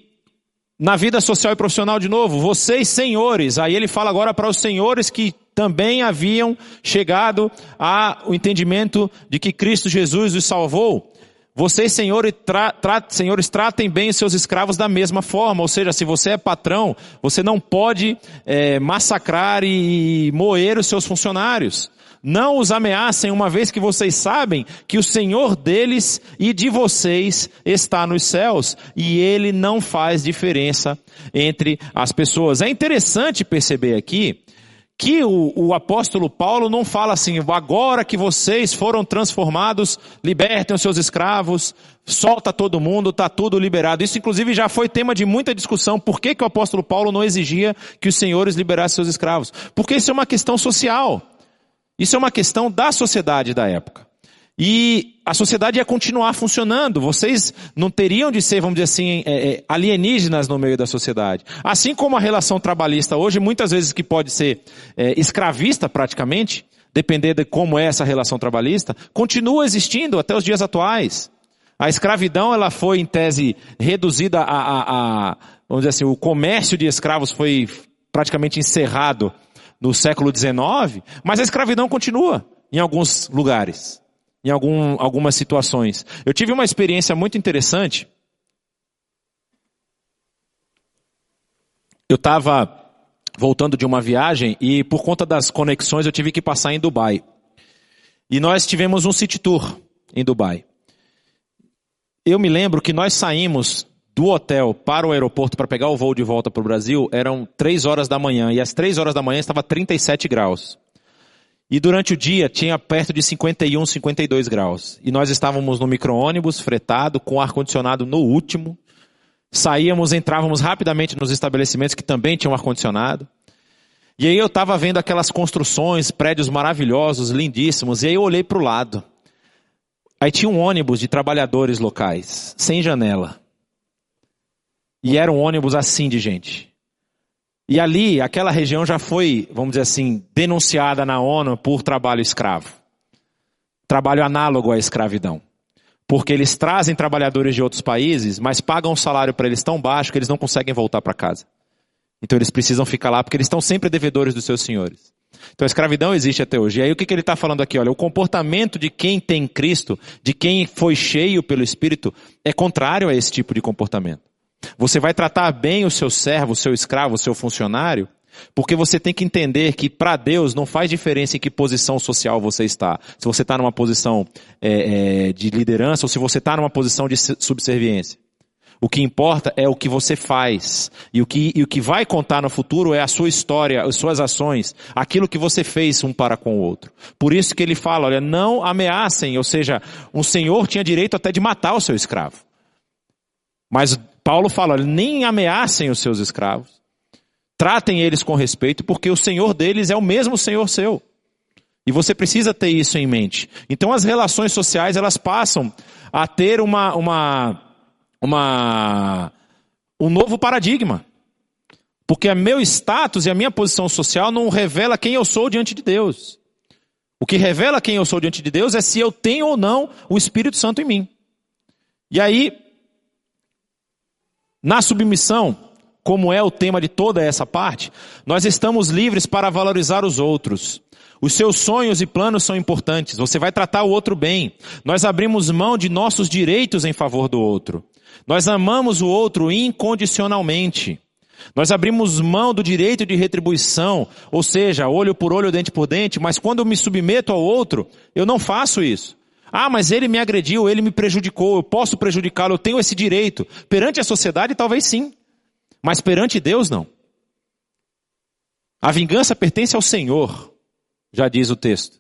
na vida social e profissional de novo, vocês senhores, aí ele fala agora para os senhores que também haviam chegado ao entendimento de que Cristo Jesus os salvou. Vocês, senhores, tra, tra, senhores, tratem bem os seus escravos da mesma forma. Ou seja, se você é patrão, você não pode é, massacrar e moer os seus funcionários. Não os ameacem, uma vez que vocês sabem que o Senhor deles e de vocês está nos céus e ele não faz diferença entre as pessoas. É interessante perceber aqui que o, o, apóstolo Paulo não fala assim, agora que vocês foram transformados, libertem os seus escravos, solta todo mundo, está tudo liberado. Isso inclusive já foi tema de muita discussão, por que, que o apóstolo Paulo não exigia que os senhores liberassem seus escravos? Porque isso é uma questão social. Isso é uma questão da sociedade da época. E a sociedade ia continuar funcionando. Vocês não teriam de ser, vamos dizer assim, é, é, alienígenas no meio da sociedade. Assim como a relação trabalhista hoje, muitas vezes que pode ser é, escravista praticamente, depender de como é essa relação trabalhista, continua existindo até os dias atuais. A escravidão, ela foi, em tese, reduzida a, a, a vamos dizer assim, o comércio de escravos foi praticamente encerrado no século XIX, mas a escravidão continua em alguns lugares em algum, algumas situações. Eu tive uma experiência muito interessante. Eu estava voltando de uma viagem e por conta das conexões eu tive que passar em Dubai. E nós tivemos um city tour em Dubai. Eu me lembro que nós saímos do hotel para o aeroporto para pegar o voo de volta para o Brasil, eram três horas da manhã, e às três horas da manhã estava 37 graus. E durante o dia tinha perto de 51, 52 graus. E nós estávamos no micro-ônibus, fretado, com ar-condicionado no último. Saíamos, entrávamos rapidamente nos estabelecimentos que também tinham ar-condicionado. E aí eu estava vendo aquelas construções, prédios maravilhosos, lindíssimos. E aí eu olhei para o lado. Aí tinha um ônibus de trabalhadores locais, sem janela. E era um ônibus assim de gente. E ali, aquela região já foi, vamos dizer assim, denunciada na ONU por trabalho escravo. Trabalho análogo à escravidão. Porque eles trazem trabalhadores de outros países, mas pagam um salário para eles tão baixo que eles não conseguem voltar para casa. Então eles precisam ficar lá porque eles estão sempre devedores dos seus senhores. Então a escravidão existe até hoje. E aí o que, que ele está falando aqui? Olha, o comportamento de quem tem Cristo, de quem foi cheio pelo Espírito, é contrário a esse tipo de comportamento. Você vai tratar bem o seu servo, o seu escravo, o seu funcionário, porque você tem que entender que para Deus não faz diferença em que posição social você está. Se você está numa posição é, é, de liderança ou se você está numa posição de subserviência. O que importa é o que você faz. E o que, e o que vai contar no futuro é a sua história, as suas ações, aquilo que você fez um para com o outro. Por isso que ele fala, olha, não ameacem, ou seja, um senhor tinha direito até de matar o seu escravo. Mas Paulo fala, nem ameacem os seus escravos. Tratem eles com respeito, porque o Senhor deles é o mesmo Senhor seu. E você precisa ter isso em mente. Então as relações sociais, elas passam a ter uma, uma, uma, um novo paradigma. Porque o meu status e a minha posição social não revela quem eu sou diante de Deus. O que revela quem eu sou diante de Deus é se eu tenho ou não o Espírito Santo em mim. E aí, na submissão, como é o tema de toda essa parte, nós estamos livres para valorizar os outros. Os seus sonhos e planos são importantes. Você vai tratar o outro bem. Nós abrimos mão de nossos direitos em favor do outro. Nós amamos o outro incondicionalmente. Nós abrimos mão do direito de retribuição, ou seja, olho por olho, dente por dente, mas quando eu me submeto ao outro, eu não faço isso. Ah, mas ele me agrediu, ele me prejudicou, eu posso prejudicá-lo, eu tenho esse direito. Perante a sociedade, talvez sim. Mas perante Deus, não. A vingança pertence ao Senhor, já diz o texto.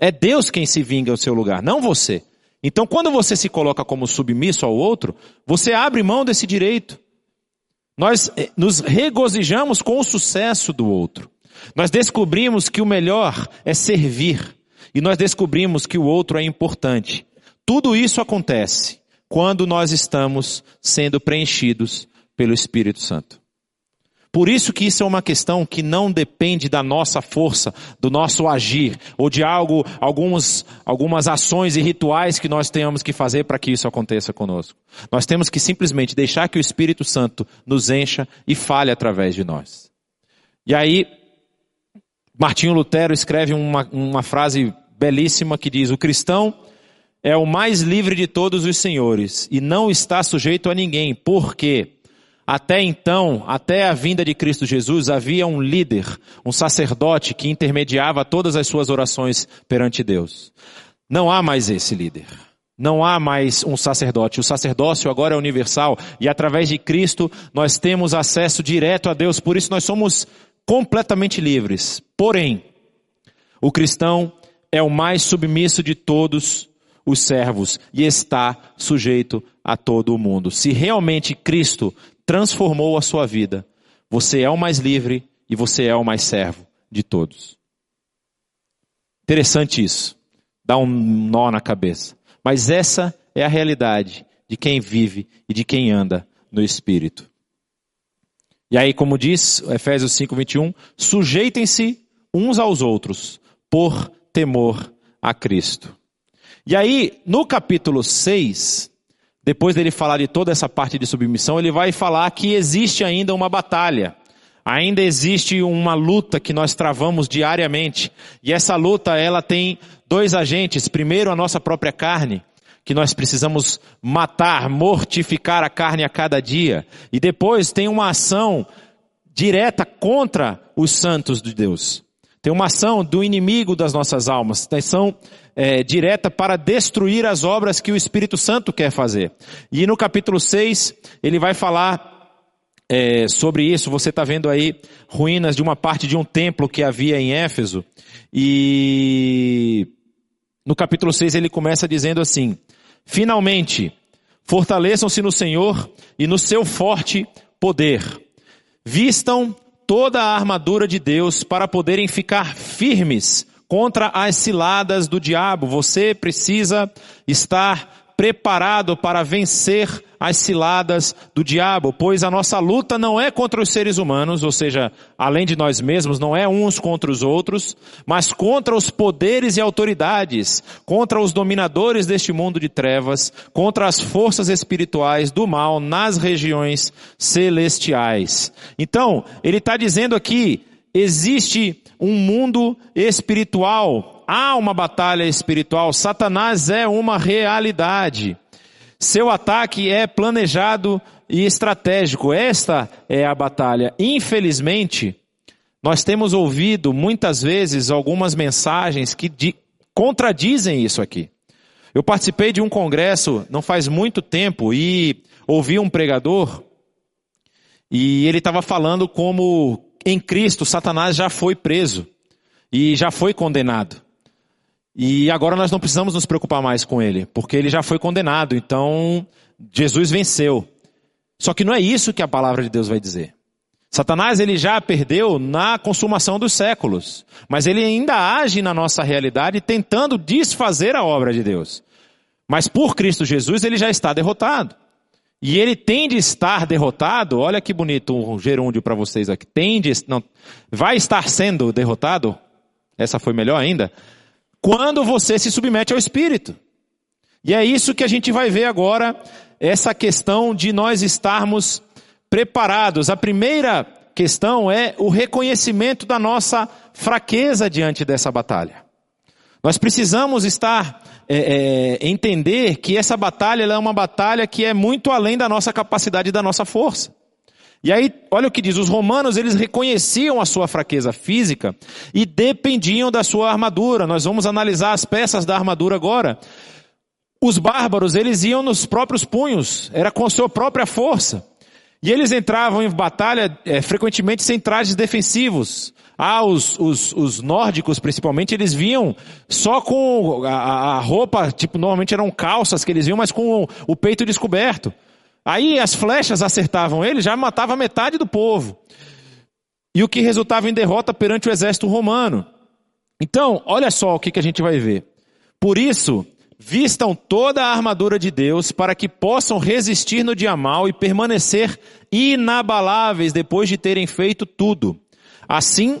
É Deus quem se vinga ao seu lugar, não você. Então, quando você se coloca como submisso ao outro, você abre mão desse direito. Nós eh, nos regozijamos com o sucesso do outro. Nós descobrimos que o melhor é servir e nós descobrimos que o outro é importante. Tudo isso acontece quando nós estamos sendo preenchidos pelo Espírito Santo. Por isso que isso é uma questão que não depende da nossa força, do nosso agir, ou de algo, alguns, algumas ações e rituais que nós tenhamos que fazer para que isso aconteça conosco. Nós temos que simplesmente deixar que o Espírito Santo nos encha e fale através de nós. E aí, Martinho Lutero escreve uma, uma frase belíssima que diz: O cristão é o mais livre de todos os senhores e não está sujeito a ninguém, porque até então, até a vinda de Cristo Jesus, havia um líder, um sacerdote que intermediava todas as suas orações perante Deus. Não há mais esse líder. Não há mais um sacerdote. O sacerdócio agora é universal e através de Cristo nós temos acesso direto a Deus. Por isso nós somos completamente livres. Porém, o cristão é o mais submisso de todos os servos e está sujeito a todo o mundo. Se realmente Cristo transformou a sua vida, você é o mais livre e você é o mais servo de todos. Interessante isso. Dá um nó na cabeça. Mas essa é a realidade de quem vive e de quem anda no Espírito. E aí, como diz Efésios 5, 21, sujeitem-se uns aos outros por temor a Cristo. E aí, no capítulo 6, depois dele falar de toda essa parte de submissão, ele vai falar que existe ainda uma batalha. Ainda existe uma luta que nós travamos diariamente. E essa luta, ela tem dois agentes. Primeiro, a nossa própria carne, que nós precisamos matar, mortificar a carne a cada dia. E depois tem uma ação direta contra os santos de Deus. Tem uma ação do inimigo das nossas almas, tem ação é, direta para destruir as obras que o Espírito Santo quer fazer. E no capítulo 6, ele vai falar é, sobre isso. Você está vendo aí ruínas de uma parte de um templo que havia em Éfeso. E no capítulo 6 ele começa dizendo assim: Finalmente, fortaleçam-se no Senhor e no seu forte poder. Vistam toda a armadura de Deus para poderem ficar firmes contra as ciladas do diabo. Você precisa estar preparado para vencer as ciladas do diabo, pois a nossa luta não é contra os seres humanos, ou seja, além de nós mesmos, não é uns contra os outros, mas contra os poderes e autoridades, contra os dominadores deste mundo de trevas, contra as forças espirituais do mal nas regiões celestiais. Então, ele está dizendo aqui, existe um mundo espiritual há uma batalha espiritual. Satanás é uma realidade. Seu ataque é planejado e estratégico. Esta é a batalha. Infelizmente, nós temos ouvido muitas vezes algumas mensagens que contradizem isso aqui. Eu participei de um congresso não faz muito tempo e ouvi um pregador e ele estava falando como em Cristo Satanás já foi preso e já foi condenado. E agora nós não precisamos nos preocupar mais com ele, porque ele já foi condenado, então Jesus venceu. Só que não é isso que a palavra de Deus vai dizer. Satanás ele já perdeu na consumação dos séculos, mas ele ainda age na nossa realidade tentando desfazer a obra de Deus. Mas por Cristo Jesus ele já está derrotado. E ele tem de estar derrotado, olha que bonito um gerúndio para vocês aqui. Tem de, não, vai estar sendo derrotado, essa foi melhor ainda, quando você se submete ao Espírito. E é isso que a gente vai ver agora, essa questão de nós estarmos preparados. A primeira questão é o reconhecimento da nossa fraqueza diante dessa batalha. Nós precisamos estar, é, é, entender que essa batalha é uma batalha que é muito além da nossa capacidade e da nossa força. E aí, olha o que diz, os romanos, eles reconheciam a sua fraqueza física e dependiam da sua armadura. Nós vamos analisar as peças da armadura agora. Os bárbaros, eles iam nos próprios punhos, era com a sua própria força. E eles entravam em batalha é, frequentemente sem trajes defensivos. Ah, os, os, os, nórdicos, principalmente, eles vinham só com a, a, roupa, tipo, normalmente eram calças que eles vinham, mas com o, o peito descoberto. Aí as flechas acertavam ele, já matava metade do povo. E o que resultava em derrota perante o exército romano. Então, olha só o que, que a gente vai ver. Por isso, vistam toda a armadura de Deus para que possam resistir no dia mal e permanecer inabaláveis depois de terem feito tudo. Assim,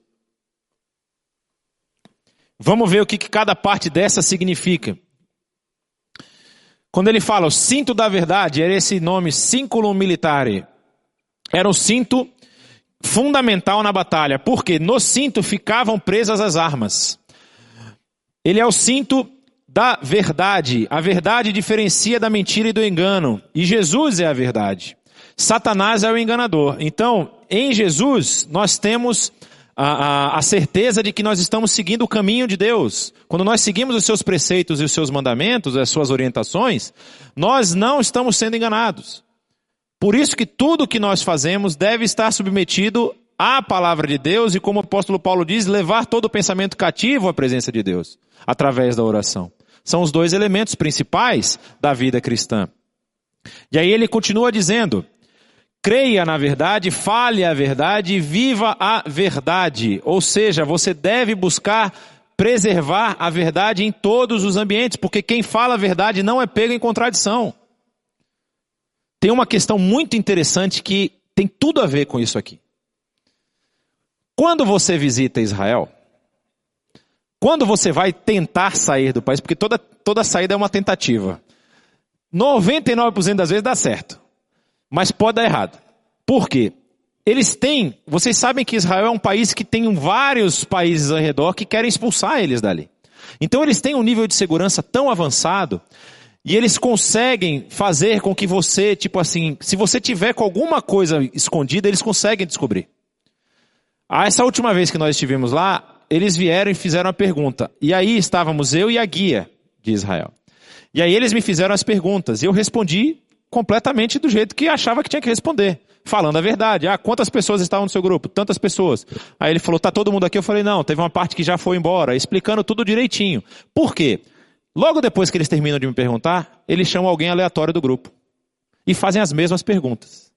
Vamos ver o que cada parte dessa significa. Quando ele fala o cinto da verdade, era esse nome cinculum militare. Era o cinto fundamental na batalha, porque no cinto ficavam presas as armas. Ele é o cinto da verdade. A verdade diferencia da mentira e do engano. E Jesus é a verdade. Satanás é o enganador. Então, em Jesus, nós temos a, a, a, certeza de que nós estamos seguindo o caminho de Deus. Quando nós seguimos os seus preceitos e os seus mandamentos, as suas orientações, nós não estamos sendo enganados. Por isso que tudo que nós fazemos deve estar submetido à palavra de Deus e, como o apóstolo Paulo diz, levar todo o pensamento cativo à presença de Deus, através da oração. São os dois elementos principais da vida cristã. E aí ele continua dizendo, creia na verdade, fale a verdade, viva a verdade. Ou seja, você deve buscar preservar a verdade em todos os ambientes, porque quem fala a verdade não é pego em contradição. Tem uma questão muito interessante que tem tudo a ver com isso aqui. Quando você visita Israel, quando você vai tentar sair do país, porque toda, toda saída é uma tentativa, 99% das vezes dá certo, mas pode dar errado. Por quê? Eles têm, vocês sabem que Israel é um país que tem vários países ao redor que querem expulsar eles dali. Então eles têm um nível de segurança tão avançado e eles conseguem fazer com que você, tipo assim, se você tiver com alguma coisa escondida, eles conseguem descobrir. Ah, essa última vez que nós estivemos lá, eles vieram e fizeram a pergunta. E aí estávamos eu e a guia de Israel. E aí eles me fizeram as perguntas. E eu respondi completamente do jeito que achava que tinha que responder. Falando a verdade. Ah, quantas pessoas estavam no seu grupo? Tantas pessoas. Aí ele falou, tá todo mundo aqui? Eu falei, não, teve uma parte que já foi embora. Explicando tudo direitinho. Por quê? Logo depois que eles terminam de me perguntar, eles chamam alguém aleatório do grupo. E fazem as mesmas perguntas.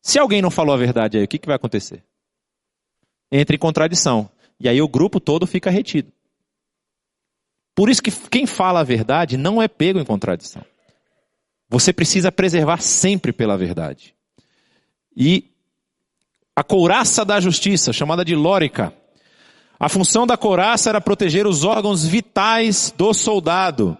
Se alguém não falou a verdade aí, o que, que vai acontecer? Entra em contradição. E aí o grupo todo fica retido. Por isso que quem fala a verdade não é pego em contradição. Você precisa preservar sempre pela verdade. E a couraça da justiça, chamada de lórica, a função da couraça era proteger os órgãos vitais do soldado.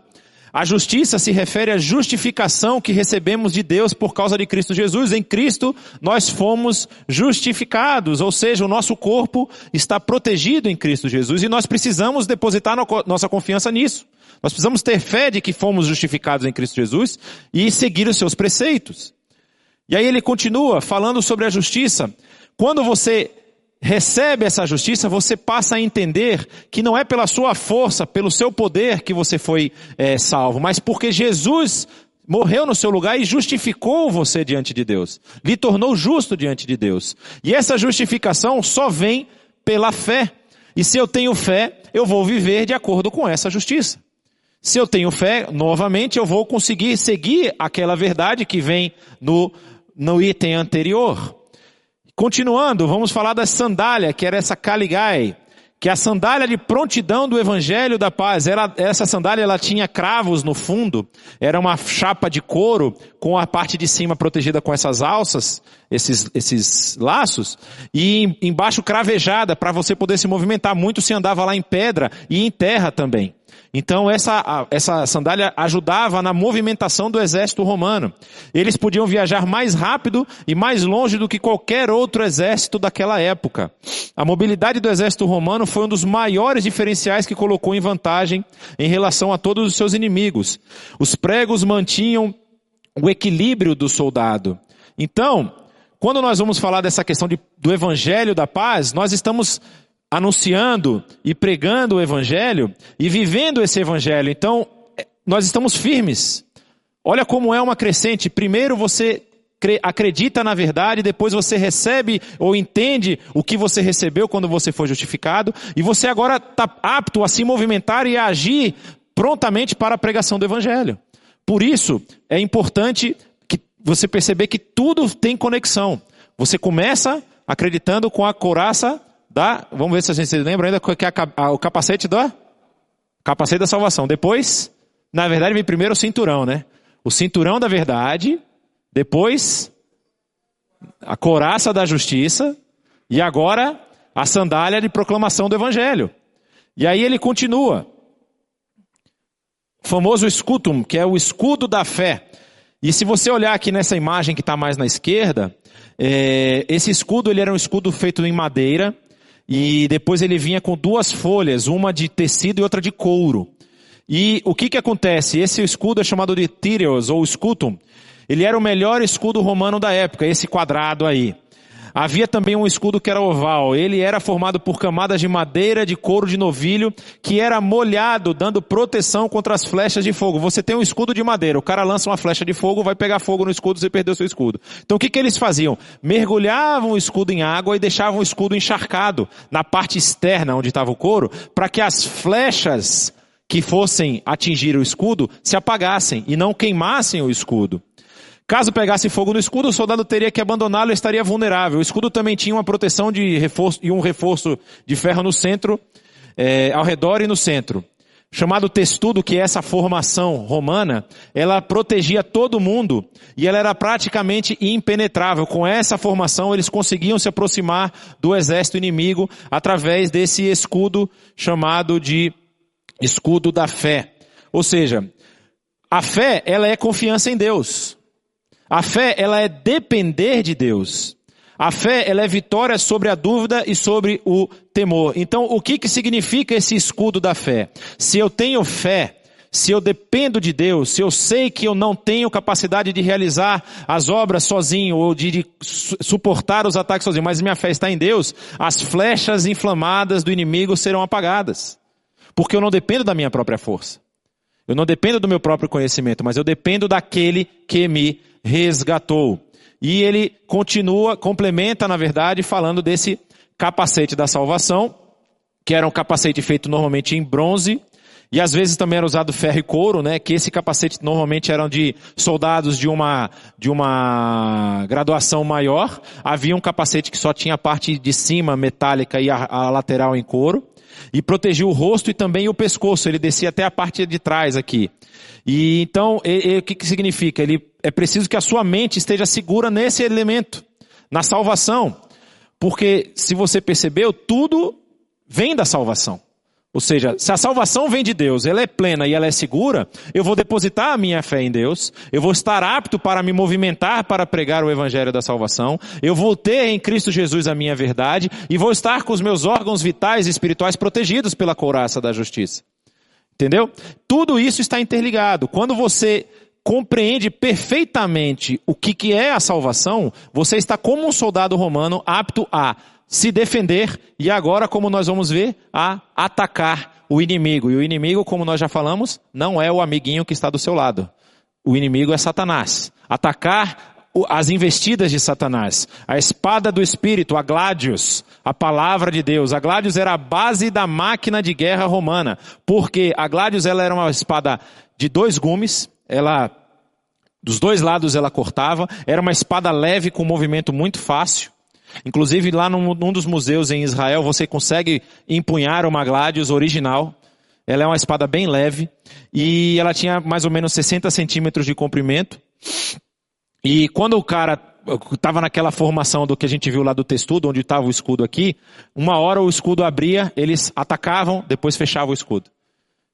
A justiça se refere à justificação que recebemos de Deus por causa de Cristo Jesus. Em Cristo nós fomos justificados, ou seja, o nosso corpo está protegido em Cristo Jesus e nós precisamos depositar nossa confiança nisso. Nós precisamos ter fé de que fomos justificados em Cristo Jesus e seguir os seus preceitos. E aí ele continua falando sobre a justiça. Quando você recebe essa justiça, você passa a entender que não é pela sua força, pelo seu poder que você foi é, salvo, mas porque Jesus morreu no seu lugar e justificou você diante de Deus, lhe tornou justo diante de Deus. E essa justificação só vem pela fé. E se eu tenho fé, eu vou viver de acordo com essa justiça. Se eu tenho fé, novamente eu vou conseguir seguir aquela verdade que vem no, no item anterior. Continuando, vamos falar da sandália, que era essa caligai, que é a sandália de prontidão do evangelho da paz. Era, essa sandália ela tinha cravos no fundo, era uma chapa de couro com a parte de cima protegida com essas alças, esses, esses laços, e embaixo cravejada para você poder se movimentar. Muito se andava lá em pedra e em terra também. Então essa, essa sandália ajudava na movimentação do exército romano. Eles podiam viajar mais rápido e mais longe do que qualquer outro exército daquela época. A mobilidade do exército romano foi um dos maiores diferenciais que colocou em vantagem em relação a todos os seus inimigos. Os pregos mantinham o equilíbrio do soldado. Então, quando nós vamos falar dessa questão de, do evangelho da paz, nós estamos anunciando e pregando o evangelho e vivendo esse evangelho. Então, é, nós estamos firmes. Olha como é uma crescente. Primeiro você acredita na verdade, depois você recebe ou entende o que você recebeu quando você foi justificado, e você agora está apto a se movimentar e a agir prontamente para a pregação do Evangelho. Por isso, é importante que você perceber que tudo tem conexão. Você começa acreditando com a coraça da, vamos ver se a gente se lembra ainda, que é a, o capacete da, capacete da salvação. Depois, na verdade, vem primeiro o cinturão, né? O cinturão da verdade, depois a coraça da justiça e agora a sandália de proclamação do evangelho. E aí ele continua. O famoso escutum, que é o escudo da fé. E se você olhar aqui nessa imagem que está mais na esquerda, é, esse escudo ele era um escudo feito em madeira, e depois ele vinha com duas folhas, uma de tecido e outra de couro. E o que que acontece? Esse escudo é chamado de Tyrios ou Scutum. Ele era o melhor escudo romano da época, esse quadrado aí. Havia também um escudo que era oval. Ele era formado por camadas de madeira, de couro de novilho, que era molhado, dando proteção contra as flechas de fogo. Você tem um escudo de madeira, o cara lança uma flecha de fogo, vai pegar fogo no escudo, você perdeu seu escudo. Então o que, que eles faziam? Mergulhavam o escudo em água e deixavam o escudo encharcado na parte externa onde estava o couro, para que as flechas que fossem atingir o escudo se apagassem e não queimassem o escudo. Caso pegasse fogo no escudo, o soldado teria que abandoná-lo e estaria vulnerável. O escudo também tinha uma proteção de reforço e um reforço de ferro no centro, é, ao redor e no centro. Chamado testudo, que é essa formação romana, ela protegia todo mundo e ela era praticamente impenetrável. Com essa formação, eles conseguiam se aproximar do exército inimigo através desse escudo chamado de escudo da fé. Ou seja, a fé, ela é confiança em Deus. A fé, ela é depender de Deus. A fé, ela é vitória sobre a dúvida e sobre o temor. Então, o que que significa esse escudo da fé? Se eu tenho fé, se eu dependo de Deus, se eu sei que eu não tenho capacidade de realizar as obras sozinho ou de, de, suportar os ataques sozinho, mas minha fé está em Deus, as flechas inflamadas do inimigo serão apagadas. Porque eu não dependo da minha própria força. Eu não dependo do meu próprio conhecimento, mas eu dependo daquele que me resgatou. E ele continua, complementa, na verdade, falando desse capacete da salvação, que era um capacete feito normalmente em bronze, e às vezes também era usado ferro e couro, né? Que esse capacete normalmente eram de soldados de uma, de uma graduação maior. Havia um capacete que só tinha a parte de cima metálica e a, a lateral em couro. E protegia o rosto e também o pescoço. Ele descia até a parte de trás aqui. E então, o que, que significa? Ele é preciso que a sua mente esteja segura nesse elemento, na salvação. Porque, se você percebeu, tudo vem da salvação. Ou seja, se a salvação vem de Deus, ela é plena e ela é segura, eu vou depositar a minha fé em Deus, eu vou estar apto para me movimentar para pregar o evangelho da salvação, eu vou ter em Cristo Jesus a minha verdade e vou estar com os meus órgãos vitais e espirituais protegidos pela couraça da justiça. Entendeu? Tudo isso está interligado. Quando você compreende perfeitamente o que, que é a salvação, você está como um soldado romano apto a se defender e agora, como nós vamos ver, a atacar o inimigo. E o inimigo, como nós já falamos, não é o amiguinho que está do seu lado. O inimigo é Satanás. Atacar as investidas de Satanás, a espada do Espírito, a Gladius, a palavra de Deus. A Gladius era a base da máquina de guerra romana, porque a Gladius ela era uma espada de dois gumes, ela dos dois lados ela cortava, era uma espada leve com movimento muito fácil. Inclusive lá num, num dos museus em Israel você consegue empunhar uma Gladius original. Ela é uma espada bem leve e ela tinha mais ou menos 60 centímetros de comprimento. E quando o cara estava naquela formação do que a gente viu lá do textudo, onde estava o escudo aqui, uma hora o escudo abria, eles atacavam, depois fechavam o escudo.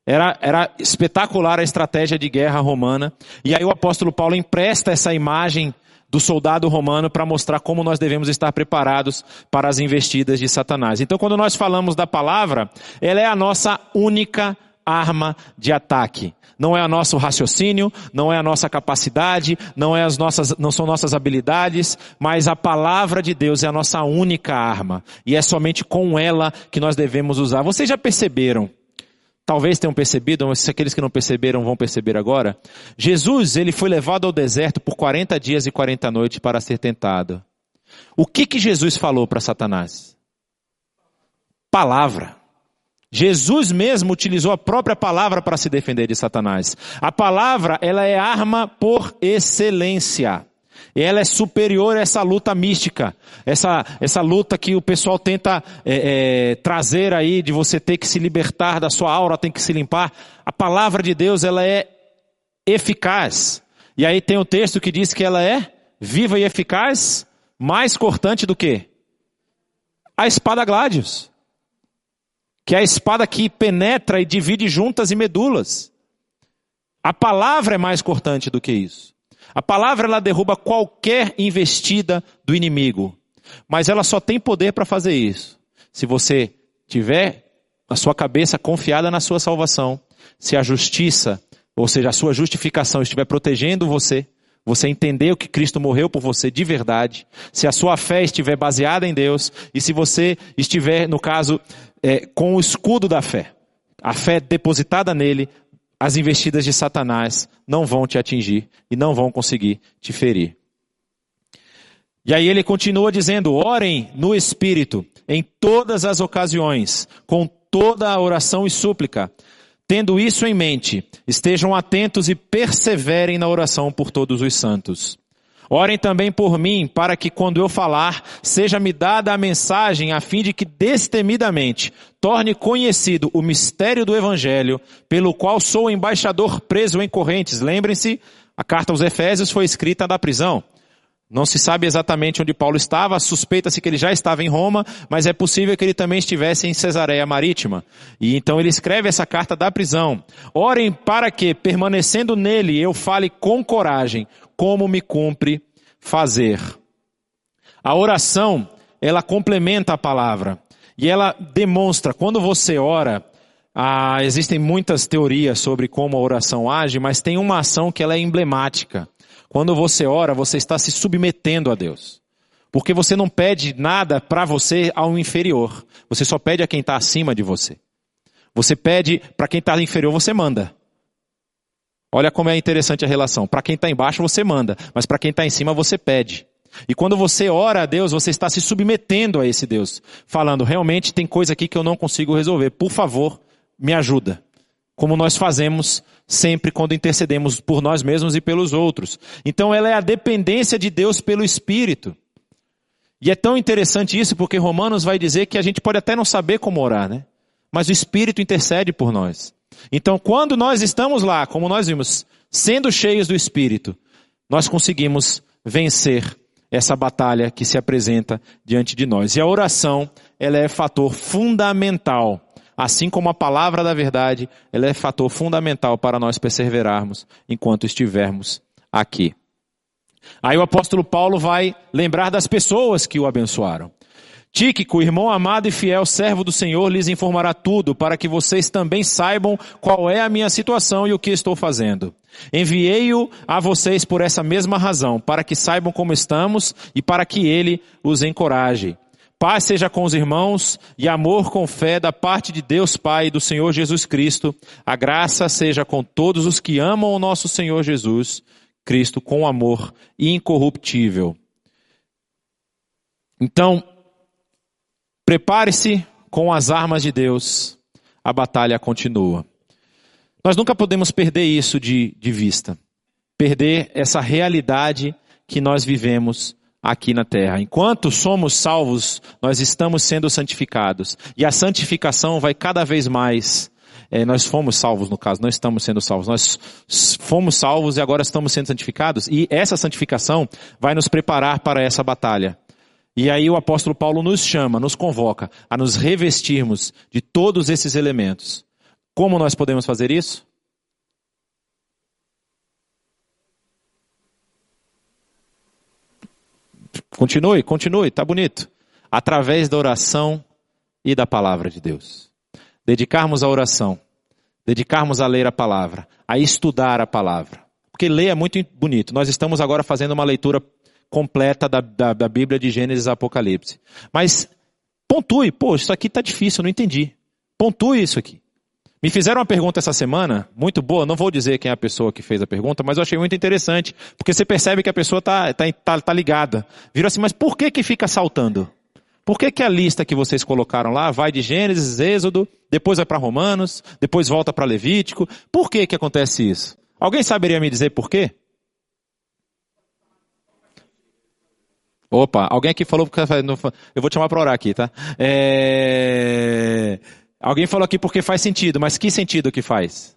Era, era espetacular a estratégia de guerra romana. E aí o apóstolo Paulo empresta essa imagem do soldado romano para mostrar como nós devemos estar preparados para as investidas de Satanás. Então, quando nós falamos da palavra, ela é a nossa única arma de ataque. Não é o nosso raciocínio, não é a nossa capacidade, não, é as nossas, não são nossas habilidades, mas a palavra de Deus é a nossa única arma. E é somente com ela que nós devemos usar. Vocês já perceberam talvez tenham percebido, mas se aqueles que não perceberam vão perceber agora. Jesus, ele foi levado ao deserto por 40 dias e 40 noites para ser tentado. O que que Jesus falou para Satanás? Palavra. Jesus mesmo utilizou a própria palavra para se defender de Satanás. A palavra, ela é arma por excelência ela é superior a essa luta mística, essa, essa luta que o pessoal tenta é, é, trazer aí de você ter que se libertar da sua aura, tem que se limpar. A palavra de Deus ela é eficaz. E aí tem um texto que diz que ela é viva e eficaz, mais cortante do que a espada Gladius, que é a espada que penetra e divide juntas e medulas. A palavra é mais cortante do que isso. A palavra ela derruba qualquer investida do inimigo, mas ela só tem poder para fazer isso se você tiver a sua cabeça confiada na sua salvação, se a justiça, ou seja, a sua justificação estiver protegendo você, você entender o que Cristo morreu por você de verdade, se a sua fé estiver baseada em Deus e se você estiver, no caso, é, com o escudo da fé, a fé depositada nele, as investidas de Satanás não vão te atingir e não vão conseguir te ferir. E aí ele continua dizendo: orem no Espírito em todas as ocasiões, com toda a oração e súplica. Tendo isso em mente, estejam atentos e perseverem na oração por todos os santos. Orem também por mim, para que quando eu falar, seja-me dada a mensagem a fim de que destemidamente torne conhecido o mistério do Evangelho, pelo qual sou embaixador preso em correntes. Lembrem-se, a carta aos Efésios foi escrita da prisão. Não se sabe exatamente onde Paulo estava, suspeita-se que ele já estava em Roma, mas é possível que ele também estivesse em Cesareia Marítima. E então ele escreve essa carta da prisão. Orem para que, permanecendo nele, eu fale com coragem como me cumpre fazer. A oração, ela complementa a palavra. E ela demonstra, quando você ora, ah, existem muitas teorias sobre como a oração age, mas tem uma ação que ela é emblemática. Quando você ora, você está se submetendo a Deus. Porque você não pede nada para você ao inferior. Você só pede a quem está acima de você. Você pede para quem está inferior, você manda. Olha como é interessante a relação. Para quem está embaixo, você manda. Mas para quem está em cima, você pede. E quando você ora a Deus, você está se submetendo a esse Deus. Falando, realmente tem coisa aqui que eu não consigo resolver. Por favor, me ajuda. Como nós fazemos sempre quando intercedemos por nós mesmos e pelos outros. Então ela é a dependência de Deus pelo Espírito. E é tão interessante isso porque Romanos vai dizer que a gente pode até não saber como orar, né? Mas o Espírito intercede por nós. Então quando nós estamos lá, como nós vimos, sendo cheios do Espírito, nós conseguimos vencer essa batalha que se apresenta diante de nós. E a oração, ela é fator fundamental assim como a palavra da verdade, ela é fator fundamental para nós perseverarmos enquanto estivermos aqui. Aí o apóstolo Paulo vai lembrar das pessoas que o abençoaram. Tíquico, irmão amado e fiel servo do Senhor, lhes informará tudo, para que vocês também saibam qual é a minha situação e o que estou fazendo. Enviei-o a vocês por essa mesma razão, para que saibam como estamos e para que ele os encoraje. Paz seja com os irmãos e amor com fé da parte de Deus Pai e do Senhor Jesus Cristo. A graça seja com todos os que amam o nosso Senhor Jesus Cristo com amor incorruptível. Então, prepare-se com as armas de Deus. A batalha continua. Nós nunca podemos perder isso de, de vista. Perder essa realidade que nós vivemos aqui na terra. Enquanto somos salvos, nós estamos sendo santificados. E a santificação vai cada vez mais. É, nós fomos salvos, no caso, não estamos sendo salvos. Nós fomos salvos e agora estamos sendo santificados. E essa santificação vai nos preparar para essa batalha. E aí o apóstolo Paulo nos chama, nos convoca a nos revestirmos de todos esses elementos. Como nós podemos fazer isso? Continue, continue, tá bonito. Através da oração e da palavra de Deus. Dedicarmos a oração, dedicarmos a ler a palavra, a estudar a palavra. Porque ler é muito bonito. Nós estamos agora fazendo uma leitura completa da, da, da Bíblia de Gênesis a Apocalipse. Mas pontue, pô, isso aqui está difícil, não entendi. Pontue isso aqui. Me fizeram uma pergunta essa semana, muito boa, não vou dizer quem é a pessoa que fez a pergunta, mas eu achei muito interessante, porque você percebe que a pessoa está tá, tá, tá ligada. Virou assim, mas por que que fica saltando? Por que que a lista que vocês colocaram lá vai de Gênesis, Êxodo, depois vai para Romanos, depois volta para Levítico? Por que que acontece isso? Alguém saberia me dizer por quê? Opa, alguém aqui falou, eu vou te chamar para orar aqui, tá? É... Alguém falou aqui porque faz sentido, mas que sentido que faz?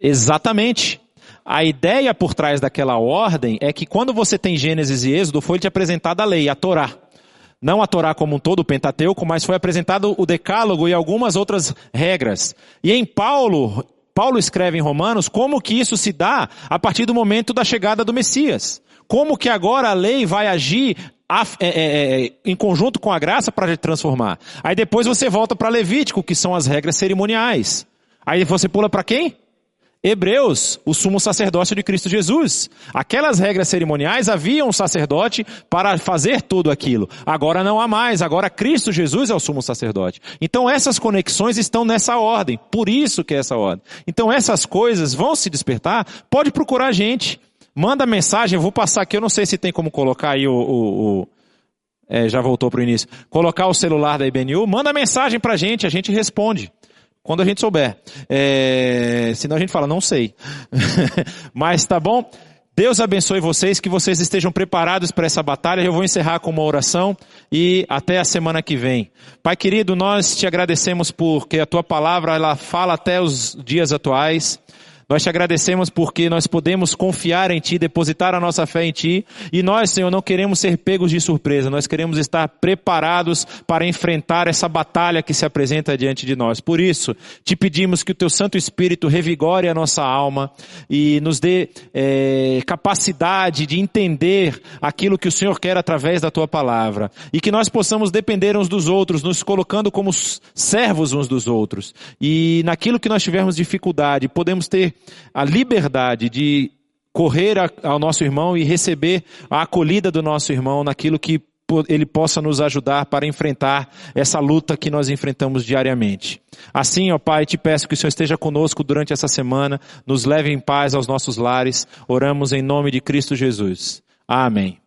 Exatamente. A ideia por trás daquela ordem é que quando você tem Gênesis e Êxodo, foi te apresentada a lei, a Torá. Não a Torá como um todo, o Pentateuco, mas foi apresentado o Decálogo e algumas outras regras. E em Paulo, Paulo escreve em Romanos como que isso se dá a partir do momento da chegada do Messias. Como que agora a lei vai agir é, é, é, em conjunto com a graça para transformar. Aí depois você volta para Levítico, que são as regras cerimoniais. Aí você pula para quem? Hebreus, o sumo sacerdócio de Cristo Jesus. Aquelas regras cerimoniais havia um sacerdote para fazer tudo aquilo. Agora não há mais, agora Cristo Jesus é o sumo sacerdote. Então essas conexões estão nessa ordem, por isso que é essa ordem. Então essas coisas vão se despertar, pode procurar a gente. Manda mensagem, eu vou passar aqui, eu não sei se tem como colocar aí o, o, o é, já voltou para o início, colocar o celular da IBNU, manda mensagem para a gente, a gente responde. Quando a gente souber. É, senão a gente fala, não sei. Mas tá bom? Deus abençoe vocês, que vocês estejam preparados para essa batalha. Eu vou encerrar com uma oração e até a semana que vem. Pai querido, nós te agradecemos porque a tua palavra ela fala até os dias atuais. Nós te agradecemos porque nós podemos confiar em Ti, depositar a nossa fé em Ti. E nós, Senhor, não queremos ser pegos de surpresa. Nós queremos estar preparados para enfrentar essa batalha que se apresenta diante de nós. Por isso, te pedimos que o Teu Santo Espírito revigore a nossa alma e nos dê é, capacidade de entender aquilo que o Senhor quer através da Tua palavra. E que nós possamos depender uns dos outros, nos colocando como servos uns dos outros. E naquilo que nós tivermos dificuldade, podemos ter a liberdade de correr ao nosso irmão e receber a acolhida do nosso irmão naquilo que ele possa nos ajudar para enfrentar essa luta que nós enfrentamos diariamente. Assim, ó Pai, te peço que o Senhor esteja conosco durante essa semana, nos leve em paz aos nossos lares. Oramos em nome de Cristo Jesus. Amém.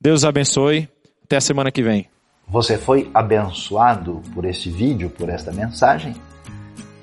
Deus abençoe. Até a semana que vem. Você foi abençoado por este vídeo, por esta mensagem?